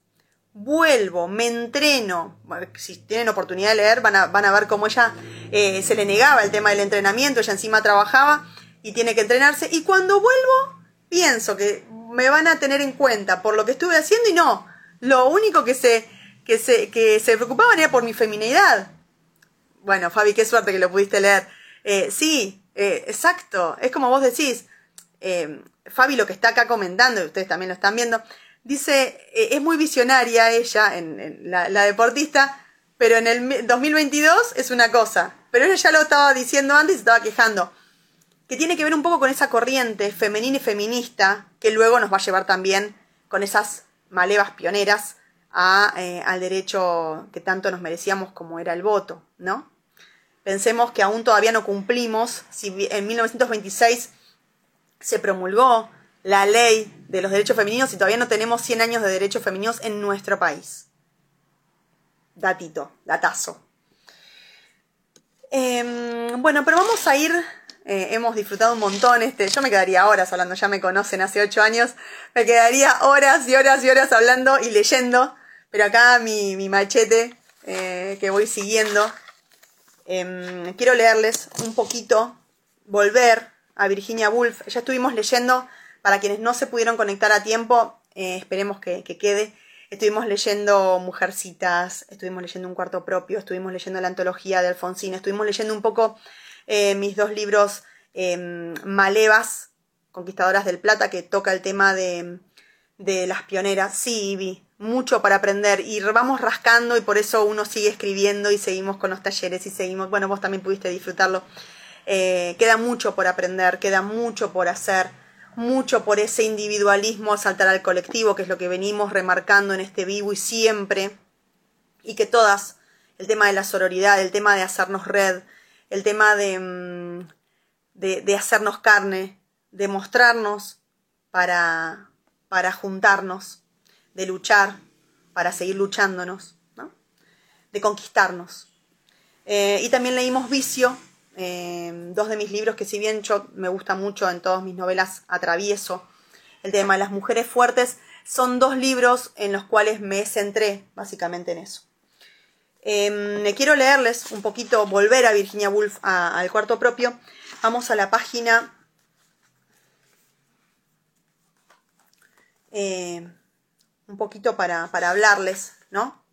Vuelvo, me entreno. Si tienen oportunidad de leer, van a, van a ver cómo ella eh, se le negaba el tema del entrenamiento, ella encima trabajaba y tiene que entrenarse. Y cuando vuelvo, pienso que me van a tener en cuenta por lo que estuve haciendo y no. Lo único que se, que se, que se preocupaban era por mi feminidad. Bueno, Fabi, qué suerte que lo pudiste leer. Eh, sí, eh, exacto. Es como vos decís. Fabi lo que está acá comentando, y ustedes también lo están viendo, dice, eh, es muy visionaria ella, en, la, deportista, pero en el 2022 es una cosa. Pero ella ya lo estaba diciendo antes y estaba quejando. Que tiene que ver un poco con esa corriente femenina y feminista que luego nos va a llevar también con esas malevas pioneras eh, al derecho que tanto nos merecíamos como era el voto, ¿no? Pensemos que aún todavía no cumplimos, si en 1926 se promulgó la ley de los derechos femeninos y todavía no tenemos 100 años de derechos femeninos en nuestro país. Datito, datazo. Em, bueno, pero vamos a ir, eh, hemos disfrutado un montón, este, yo me quedaría horas hablando, ya me conocen hace 8 años, me quedaría horas y horas y horas hablando y leyendo, pero acá mi, machete eh, que voy siguiendo, em, quiero leerles un poquito, volver a Virginia Woolf. Ya estuvimos leyendo, para quienes no se pudieron conectar a tiempo, eh, esperemos que, quede. Estuvimos leyendo Mujercitas, estuvimos leyendo Un cuarto propio, estuvimos leyendo la antología de Alfonsín, estuvimos leyendo un poco eh, mis dos libros em, Malevas, Conquistadoras del Plata, que toca el tema de, de las pioneras. Sí, vi, mucho para aprender y vamos rascando y por eso uno sigue escribiendo y seguimos con los talleres y seguimos, bueno, vos también pudiste disfrutarlo eh, queda mucho por aprender, queda mucho por hacer, mucho por ese individualismo saltar al colectivo, que es lo que venimos remarcando en este vivo y siempre, y que todas, el tema de la sororidad, el tema de hacernos red, el tema de, mm, de, hacernos carne, de mostrarnos para, para juntarnos, de luchar, para seguir luchándonos, de conquistarnos. Eh, y también leímos Vicio, Em, dos de mis libros que si bien yo me gusta mucho en todas mis novelas atravieso el tema de las mujeres fuertes, son dos libros en los cuales me centré básicamente en eso. Eh, quiero leerles un poquito, volver a Virginia Woolf al cuarto propio. Vamos a la página eh, un poquito para, para hablarles, ¿no?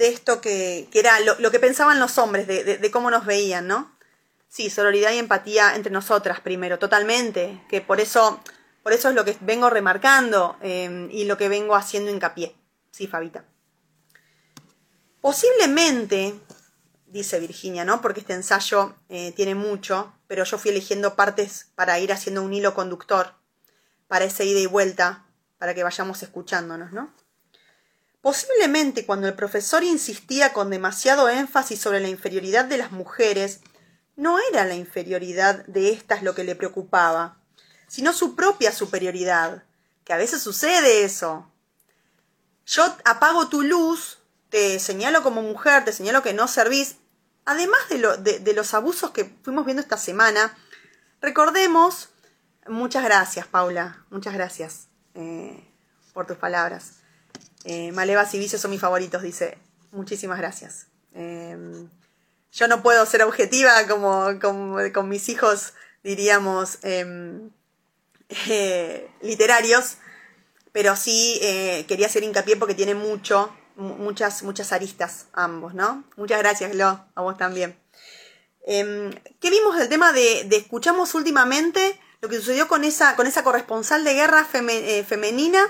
De esto que, era lo, que pensaban los hombres, de, cómo nos veían, ¿no? Sí, sororidad y empatía entre nosotras primero, totalmente, que por eso, por eso es lo que vengo remarcando em, y lo que vengo haciendo hincapié. Sí, Fabita. Posiblemente, dice Virginia, ¿no? Porque este ensayo eh, tiene mucho, pero yo fui eligiendo partes para ir haciendo un hilo conductor, para ese ida y vuelta, para que vayamos escuchándonos, ¿no? Posiblemente cuando el profesor insistía con demasiado énfasis sobre la inferioridad de las mujeres, no era la inferioridad de éstas lo que le preocupaba, sino su propia superioridad, que a veces sucede eso. yo apago tu luz, te señalo como mujer, te señalo que no servís, además de, los abusos que fuimos viendo esta semana, recordemos, muchas gracias Paula, muchas gracias eh, por tus palabras. Eh, Malevas y vicios son mis favoritos, dice, muchísimas gracias. Em, yo no puedo ser objetiva como, con mis hijos, diríamos, em, eh, literarios, pero sí eh, quería hacer hincapié porque tiene mucho, muchas, muchas aristas ambos, ¿no? Muchas gracias, Lo, a vos también. Em, ¿Qué vimos del tema de, escuchamos últimamente lo que sucedió con esa, con esa corresponsal de guerra eh, femenina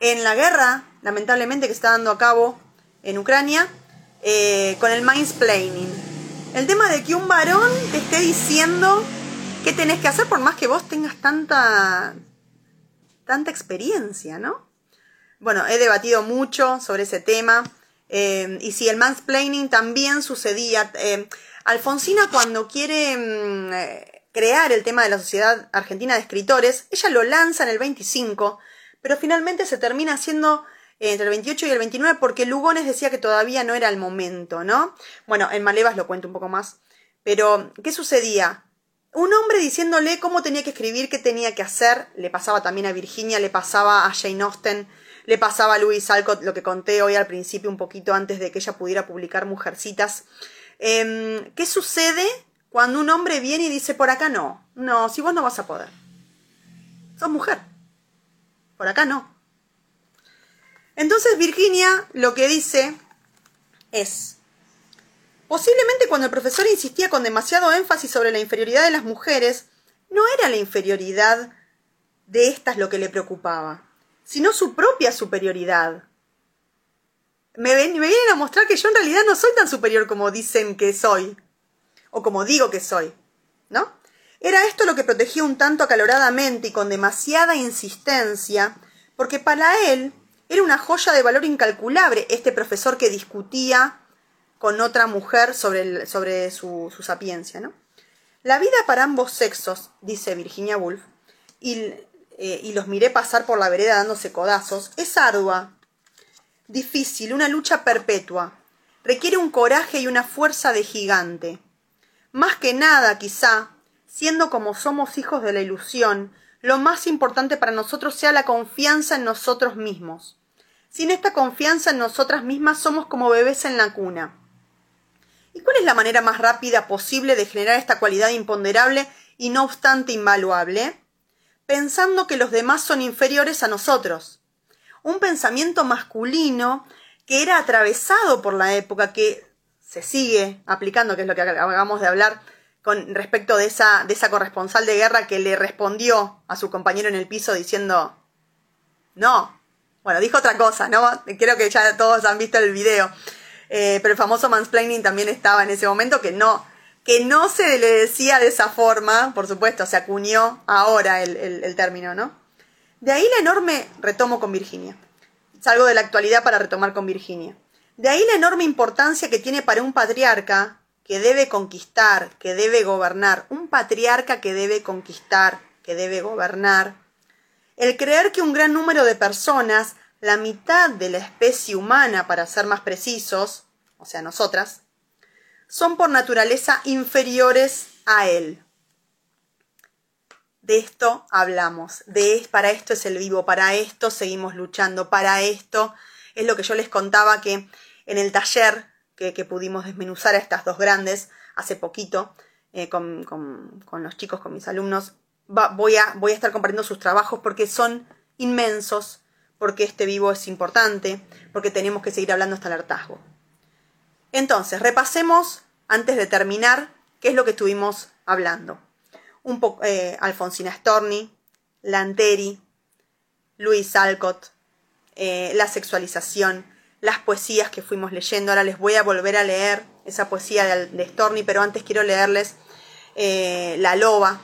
en la guerra, lamentablemente, que está dando a cabo en Ucrania, eh, con el mansplaining? El tema de que un varón te esté diciendo qué tenés que hacer por más que vos tengas tanta, tanta experiencia, ¿no? Bueno, he debatido mucho sobre ese tema. Eh, y si el mansplaining también sucedía. Eh, Alfonsina cuando quiere mm, crear el tema de la Sociedad Argentina de Escritores, ella lo lanza en el 25, pero finalmente se termina haciendo entre el 28 y el 29 porque Lugones decía que todavía no era el momento, ¿no? Bueno, en Malevas lo cuento un poco más. Pero, ¿qué sucedía? Un hombre diciéndole cómo tenía que escribir, qué tenía que hacer, le pasaba también a Virginia, le pasaba a Jane Austen, le pasaba a Louise Alcott, lo que conté hoy al principio, un poquito antes de que ella pudiera publicar Mujercitas. Em, ¿Qué sucede cuando un hombre viene y dice, por acá no? No, si vos no vas a poder. Sos mujer. Por acá no. Entonces Virginia lo que dice es, Posiblemente cuando el profesor insistía con demasiado énfasis sobre la inferioridad de las mujeres, no era la inferioridad de estas lo que le preocupaba, sino su propia superioridad. Me, ven, me vienen a mostrar que yo en realidad no soy tan superior como dicen que soy, o como digo que soy, ¿no? Era esto lo que protegía un tanto acaloradamente y con demasiada insistencia, porque para él era una joya de valor incalculable este profesor que discutía con otra mujer sobre, sobre su, sapiencia. ¿no? La vida para ambos sexos, dice Virginia Woolf, y, eh, y los miré pasar por la vereda dándose codazos, es ardua, difícil, una lucha perpetua. Requiere un coraje y una fuerza de gigante. Más que nada, quizá, siendo como somos hijos de la ilusión, lo más importante para nosotros sea la confianza en nosotros mismos. Sin esta confianza en nosotras mismas somos como bebés en la cuna. ¿Y cuál es la manera más rápida posible de generar esta cualidad imponderable y no obstante invaluable? Pensando que los demás son inferiores a nosotros. Un pensamiento masculino que era atravesado por la época, que se sigue aplicando, que es lo que acabamos de hablar, con respecto de esa, de esa corresponsal de guerra que le respondió a su compañero en el piso diciendo, no, bueno, dijo otra cosa, ¿no? Creo que ya todos han visto el video. Eh, pero el famoso mansplaining también estaba en ese momento, que no, que no se le decía de esa forma, por supuesto, se acuñó ahora el, término, ¿no? De ahí la enorme, retomo con Virginia, salgo de la actualidad para retomar con Virginia. De ahí la enorme importancia que tiene para un patriarca que debe conquistar, que debe gobernar, un patriarca que debe conquistar, que debe gobernar, el creer que un gran número de personas la mitad de la especie humana, para ser más precisos, o sea, nosotras, son por naturaleza inferiores a él. De esto hablamos, de para esto es el vivo, para esto seguimos luchando, para esto es lo que yo les contaba que en el taller que, pudimos desmenuzar a estas dos grandes hace poquito eh, con, los chicos, con mis alumnos, voy, a, voy a estar compartiendo sus trabajos porque son inmensos, porque este vivo es importante, porque tenemos que seguir hablando hasta el hartazgo. Entonces, repasemos antes de terminar qué es lo que estuvimos hablando. Un poco eh, Alfonsina Storni, Lanteri, Luis Alcott, eh, la sexualización, las poesías que fuimos leyendo. Ahora les voy a volver a leer esa poesía de, Storni, pero antes quiero leerles eh, La Loba,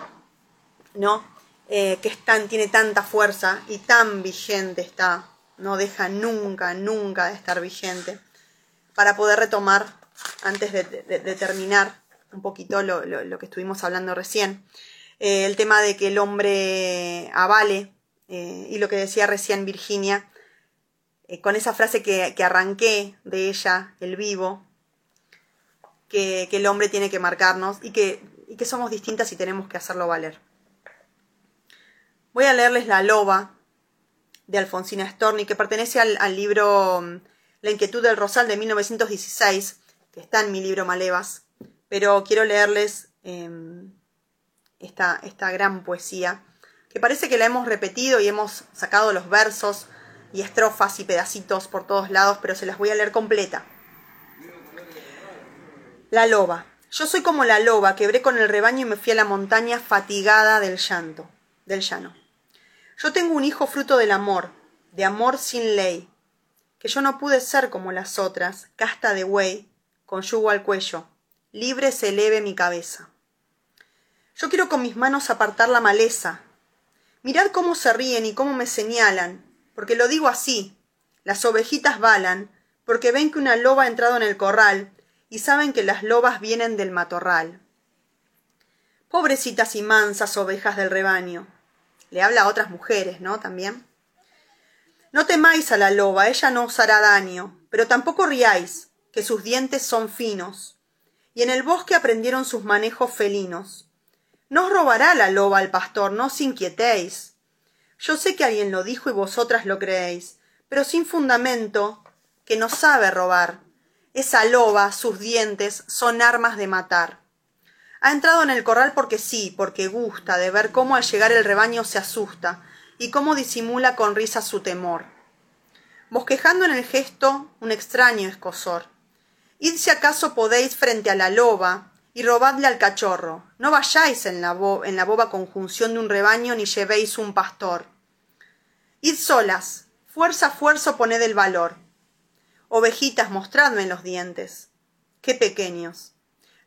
¿no? Eh, que tiene tanta fuerza y tan vigente está, no deja nunca, nunca de estar vigente, para poder retomar, antes de, terminar un poquito lo, que estuvimos hablando recién, eh, el tema de que el hombre avale, eh, y lo que decía recién Virginia, con esa frase que, arranqué de ella, el vivo, que, el hombre tiene que marcarnos y que somos distintas y tenemos que hacerlo valer. Voy a leerles La Loba de Alfonsina Storni, que pertenece al, libro mm, La inquietud del Rosal de 1916, que está en mi libro Malevas, pero quiero leerles em, esta, esta gran poesía, que parece que la hemos repetido y hemos sacado los versos y estrofas y pedacitos por todos lados, pero se las voy a leer completa. La loba. Yo soy como la loba, quebré con el rebaño y me fui a la montaña fatigada del llanto, del llano. Yo tengo un hijo fruto del amor, de amor sin ley, que yo no pude ser como las otras, casta de buey, con yugo al cuello, libre se eleve mi cabeza. Yo quiero con mis manos apartar la maleza. Mirad cómo se ríen y cómo me señalan, porque lo digo así. Las ovejitas balan, porque ven que una loba ha entrado en el corral, y saben que las lobas vienen del matorral. Pobrecitas y mansas ovejas del rebaño. Le habla a otras mujeres, ¿no? También. No temáis a la loba, ella no os hará daño, pero tampoco riáis, que sus dientes son finos, y en el bosque aprendieron sus manejos felinos. No os robará la loba al pastor, no os inquietéis. Yo sé que alguien lo dijo y vosotras lo creéis, pero sin fundamento, que no sabe robar. Esa loba, sus dientes, son armas de matar. Ha entrado en el corral porque sí, porque gusta de ver cómo al llegar el rebaño se asusta y cómo disimula con risa su temor. Bosquejando en el gesto un extraño escosor. Id si acaso podéis frente a la loba, y robadle al cachorro. No vayáis en la, en la boba conjunción de un rebaño ni llevéis un pastor. Id solas, fuerza fuerza poned el valor. Ovejitas, mostradme los dientes. Qué pequeños.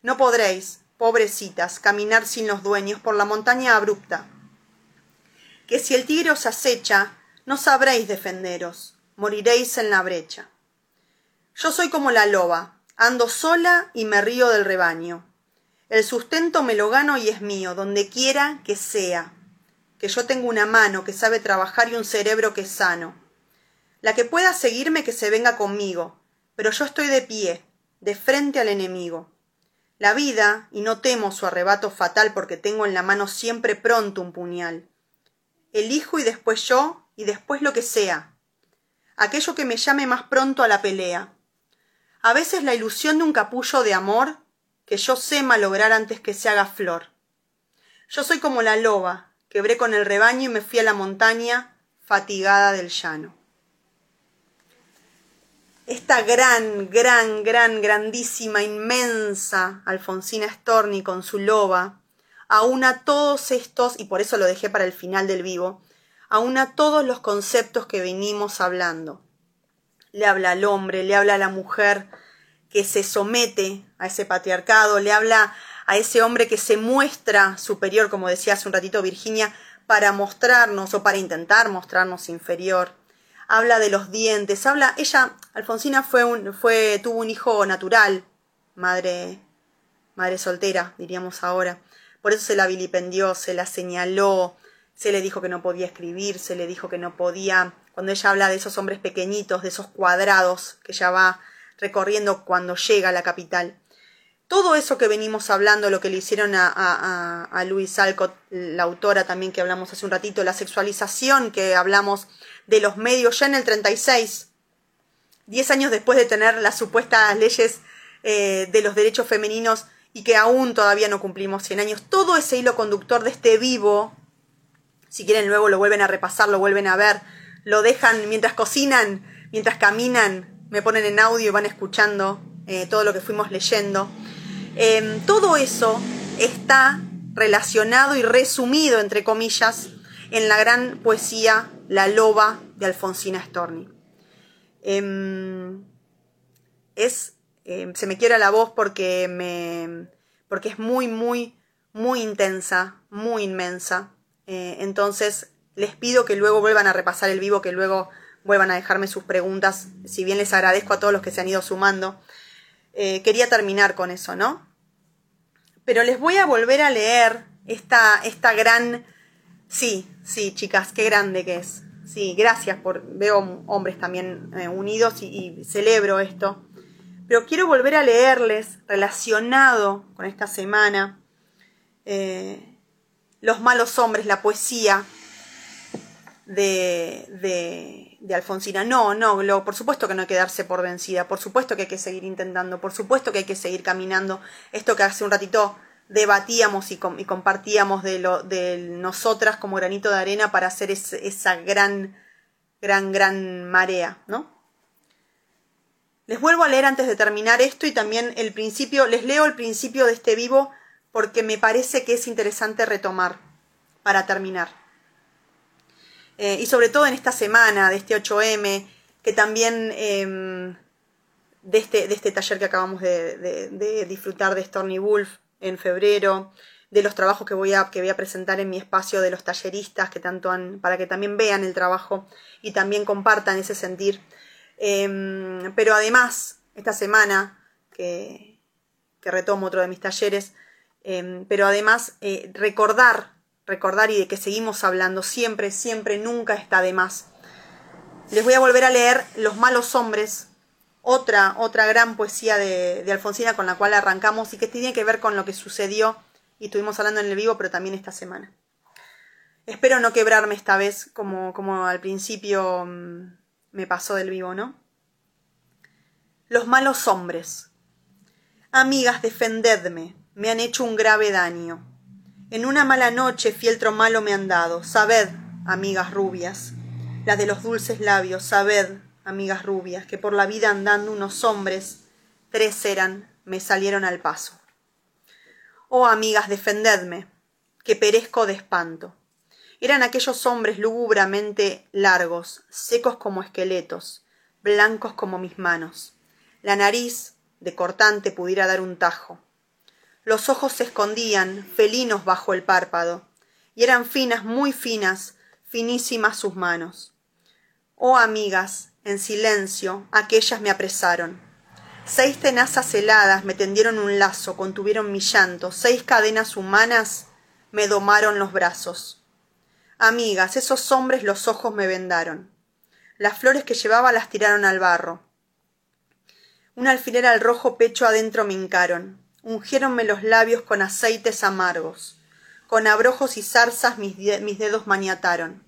No podréis, pobrecitas, caminar sin los dueños por la montaña abrupta. Que si el tigre os acecha, no sabréis defenderos, moriréis en la brecha. Yo soy como la loba, ando sola y me río del rebaño. El sustento me lo gano y es mío, donde quiera que sea. Que yo tengo una mano que sabe trabajar y un cerebro que es sano. La que pueda seguirme que se venga conmigo, pero yo estoy de pie, de frente al enemigo. La vida, y no temo su arrebato fatal porque tengo en la mano siempre pronto un puñal. Elijo y después yo, y después lo que sea. Aquello que me llame más pronto a la pelea. A veces la ilusión de un capullo de amor que yo sé malograr antes que se haga flor. Yo soy como la loba, quebré con el rebaño y me fui a la montaña, fatigada del llano. Esta gran, gran, gran, grandísima, inmensa Alfonsina Storni con su loba, aúna todos estos, y por eso lo dejé para el final del vivo, aúna todos los conceptos que venimos hablando. Le habla al hombre, le habla a la mujer, que se somete a ese patriarcado, le habla a ese hombre que se muestra superior, como decía hace un ratito Virginia, para mostrarnos o para intentar mostrarnos inferior. Habla de los dientes, habla, ella, Alfonsina fue un, fue, tuvo un hijo natural, madre, madre soltera, diríamos ahora. Por eso se la vilipendió, se la señaló, se le dijo que no podía escribir, se le dijo que no podía, cuando ella habla de esos hombres pequeñitos, de esos cuadrados que ella va recorriendo cuando llega a la capital. Todo eso que venimos hablando, lo que le hicieron a, a, a Louis Alcott, la autora también que hablamos hace un ratito, la sexualización que hablamos de los medios ya en el 36, diez años después de tener las supuestas leyes eh, de los derechos femeninos y que aún todavía no cumplimos 100 años, todo ese hilo conductor de este vivo, si quieren luego lo vuelven a repasar, lo vuelven a ver, lo dejan mientras cocinan, mientras caminan, me ponen en audio y van escuchando eh, todo lo que fuimos leyendo. Em, todo eso está relacionado y resumido, entre comillas, en la gran poesía La loba de Alfonsina Storni. Em, es, em, se me quiera la voz porque, me, porque es muy, muy, muy intensa, muy inmensa. Eh, entonces, les pido que luego vuelvan a repasar el vivo, que luego vuelvan a dejarme sus preguntas, si bien les agradezco a todos los que se han ido sumando. Eh, quería terminar con eso, ¿no? Pero les voy a volver a leer esta, esta gran... Sí, sí, chicas, qué grande que es. Sí, gracias por. Veo hombres también eh, unidos y, celebro esto. Pero quiero volver a leerles, relacionado con esta semana, eh, Los malos hombres, la poesía de, de, Alfonsina. No, no, por supuesto que no hay que darse por vencida, por supuesto que hay que seguir intentando, por supuesto que hay que seguir caminando. Esto que hace un ratito debatíamos y, compartíamos de, lo, de nosotras como granito de arena para hacer esa gran, gran, gran marea, ¿no? Les vuelvo a leer antes de terminar esto y también el principio, les leo el principio de este vivo porque me parece que es interesante retomar para terminar. Eh, y sobre todo en esta semana de este 8M, que también em, de, este, de este taller que acabamos de, de disfrutar de Stormy Wolf, en febrero, de los trabajos que voy a, que voy a presentar en mi espacio de los talleristas, que tanto han, para que también vean el trabajo y también compartan ese sentir. Em, pero además, esta semana, que, que, retomo otro de mis talleres, em, pero además eh, recordar, recordar y de que seguimos hablando siempre, siempre, nunca está de más. Les voy a volver a leer Los malos hombres otra, otra gran poesía de, Alfonsina con la cual arrancamos y que tiene que ver con lo que sucedió y estuvimos hablando en el vivo, pero también esta semana. Espero no quebrarme esta vez como, como al principio mm, me pasó del vivo, ¿no? Los malos hombres. Amigas, defendedme, me han hecho un grave daño. En una mala noche fieltro malo me han dado. Sabed, amigas rubias, las de los dulces labios, sabed, amigas rubias, que por la vida andando unos hombres, tres eran, me salieron al paso. Oh amigas, defendedme, que perezco de espanto. Eran aquellos hombres lúgubramente largos, secos como esqueletos, blancos como mis manos. La nariz, de cortante, pudiera dar un tajo. Los ojos se escondían, felinos bajo el párpado, y eran finas, muy finas, finísimas sus manos. Oh amigas, en silencio, aquellas me apresaron. Seis tenazas heladas me tendieron un lazo, contuvieron mi llanto, seis cadenas humanas me domaron los brazos. Amigas, esos hombres los ojos me vendaron. Las flores que llevaba las tiraron al barro. Un alfiler al rojo pecho adentro me hincaron. Ungiéronme los labios con aceites amargos. Con abrojos y zarzas mis, mis dedos maniataron.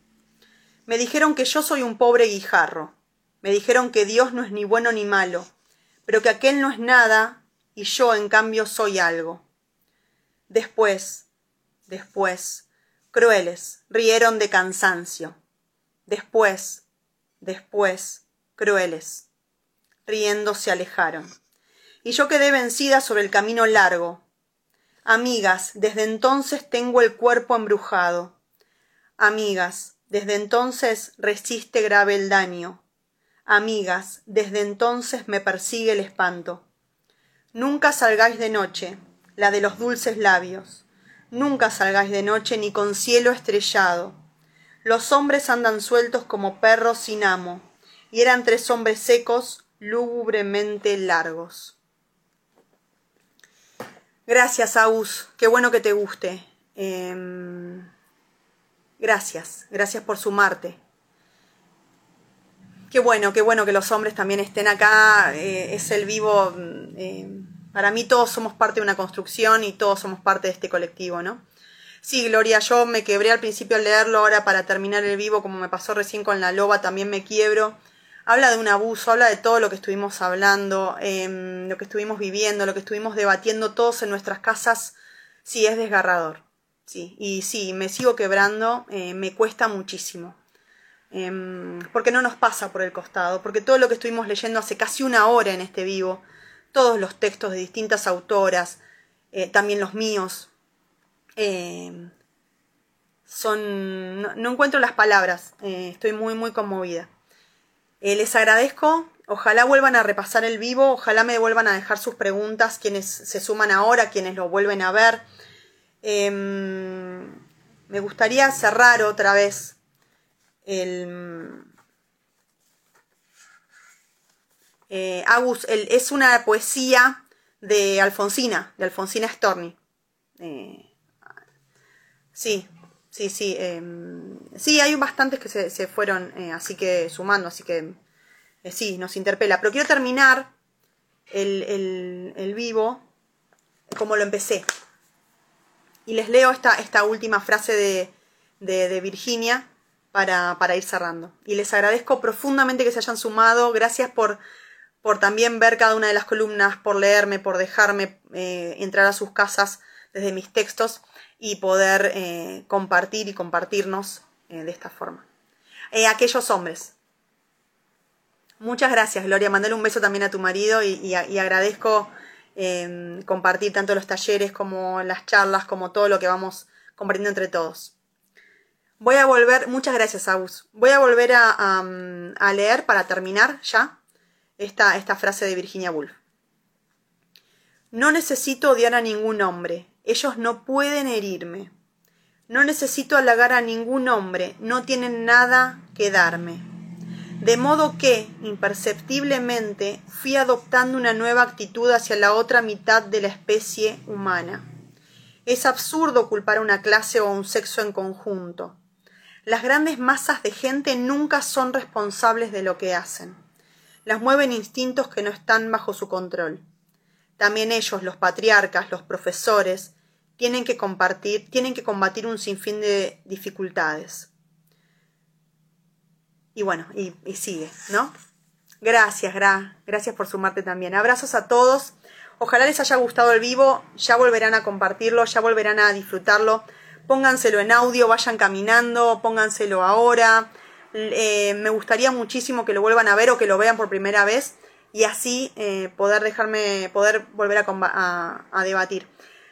Me dijeron que yo soy un pobre guijarro me dijeron que Dios no es ni bueno ni malo, pero que aquel no es nada y yo en cambio soy algo. Después, después, crueles, rieron de cansancio. Después, después, crueles, riendo se alejaron. Y yo quedé vencida sobre el camino largo. Amigas, desde entonces tengo el cuerpo embrujado. Amigas, desde entonces resiste grave el daño. Amigas, desde entonces me persigue el espanto. Nunca salgáis de noche, la de los dulces labios. Nunca salgáis de noche ni con cielo estrellado. Los hombres andan sueltos como perros sin amo, y eran tres hombres secos, lúgubremente largos. Gracias, Aus. Qué bueno que te guste. Em, gracias, gracias por sumarte. Qué bueno, qué bueno que los hombres también estén acá. Eh, es el vivo. Mm, eh, para mí todos somos parte de una construcción y todos somos parte de este colectivo, ¿no? Sí, Gloria, yo me quebré al principio al leerlo, ahora para terminar el vivo, como me pasó recién con la loba, también me quiebro. Habla de un abuso, habla de todo lo que estuvimos hablando, em, lo que estuvimos viviendo, lo que estuvimos debatiendo todos en nuestras casas. Sí, es desgarrador. Sí, y sí, me sigo quebrando, eh, me cuesta muchísimo. Em, porque no nos pasa por el costado, porque todo lo que estuvimos leyendo hace casi una hora en este vivo, todos los textos de distintas autoras, eh, también los míos, em, son... No, encuentro las palabras, eh, estoy muy, muy conmovida. Eh, les agradezco, ojalá vuelvan a repasar el vivo, ojalá me vuelvan a dejar sus preguntas, quienes se suman ahora, quienes lo vuelven a ver. Em, me gustaría cerrar otra vez el, eh, Agus, es una poesía de Alfonsina, de Alfonsina Storni. Eh, sí, sí, sí. Em, sí, hay bastantes que se, fueron eh, así que sumando, así que sí, nos interpela. Pero quiero terminar el, vivo como lo empecé. Y les leo esta, esta última frase de, de, Virginia para, para, ir cerrando. Y les agradezco profundamente que se hayan sumado. Gracias por, por también ver cada una de las columnas, por leerme, por dejarme eh, entrar a sus casas desde mis textos y poder eh, compartir y compartirnos de esta forma. aquellos hombres Muchas gracias, Gloria. Mandale un beso también a tu marido y, agradezco em, compartir tanto los talleres como las charlas, como todo lo que vamos compartiendo entre todos. Voy a volver, muchas gracias. Voy a volver a, leer para terminar ya esta, esta frase de Virginia Woolf. No necesito odiar a ningún hombre, ellos no pueden herirme. No necesito halagar a ningún hombre, no tienen nada que darme de modo que, imperceptiblemente, fui adoptando una nueva actitud hacia la otra mitad de la especie humana. Es absurdo culpar a una clase o a un sexo en conjunto. Las grandes masas de gente nunca son responsables de lo que hacen. Las mueven instintos que no están bajo su control. También ellos, los patriarcas, los profesores, tienen que compartir, tienen que combatir un sinfín de dificultades. Y bueno, y, sigue, ¿no? Gracias, Gra. Gracias por sumarte también. Abrazos a todos. Ojalá les haya gustado el vivo. Ya volverán a compartirlo, ya volverán a disfrutarlo. Pónganselo en audio, vayan caminando, pónganselo ahora. Eh, me gustaría muchísimo que lo vuelvan a ver o que lo vean por primera vez y así eh, poder dejarme, poder volver a, a debatir.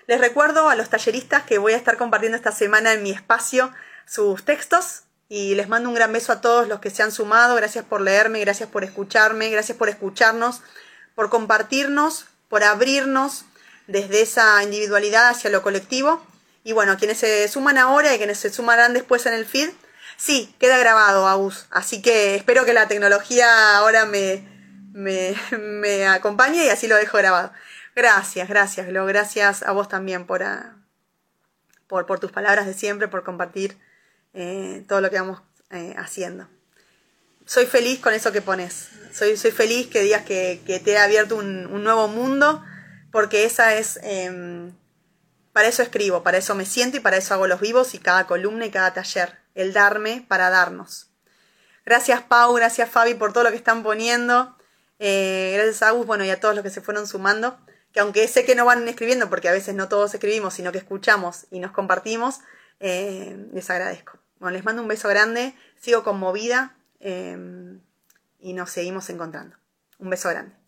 Les recuerdo a los talleristas que voy a estar compartiendo esta semana en mi espacio sus textos y les mando un gran beso a todos los que se han sumado. Gracias por leerme, gracias por escucharme, gracias por escucharnos, por compartirnos, por abrirnos desde esa individualidad hacia lo colectivo. Y bueno, quienes se suman ahora y quienes se sumarán después en el feed, sí, queda grabado, Agus. Así que espero que la tecnología ahora me, me, acompañe y así lo dejo grabado. Gracias, gracias, Glo. Gracias a vos también por, por, por tus palabras de siempre, por compartir eh, todo lo que vamos eh, haciendo. Soy feliz con eso que pones. Soy, soy feliz que digas que, te he abierto un, nuevo mundo, porque esa es... Em, para eso escribo, para eso me siento y para eso hago los vivos y cada columna y cada taller. El darme para darnos. Gracias Pau, gracias Fabi por todo lo que están poniendo. Eh, gracias Agus, bueno, y a todos los que se fueron sumando. Que aunque sé que no van escribiendo, porque a veces no todos escribimos, sino que escuchamos y nos compartimos, les agradezco. Bueno, les mando un beso grande, sigo conmovida eh, y nos seguimos encontrando. Un beso grande.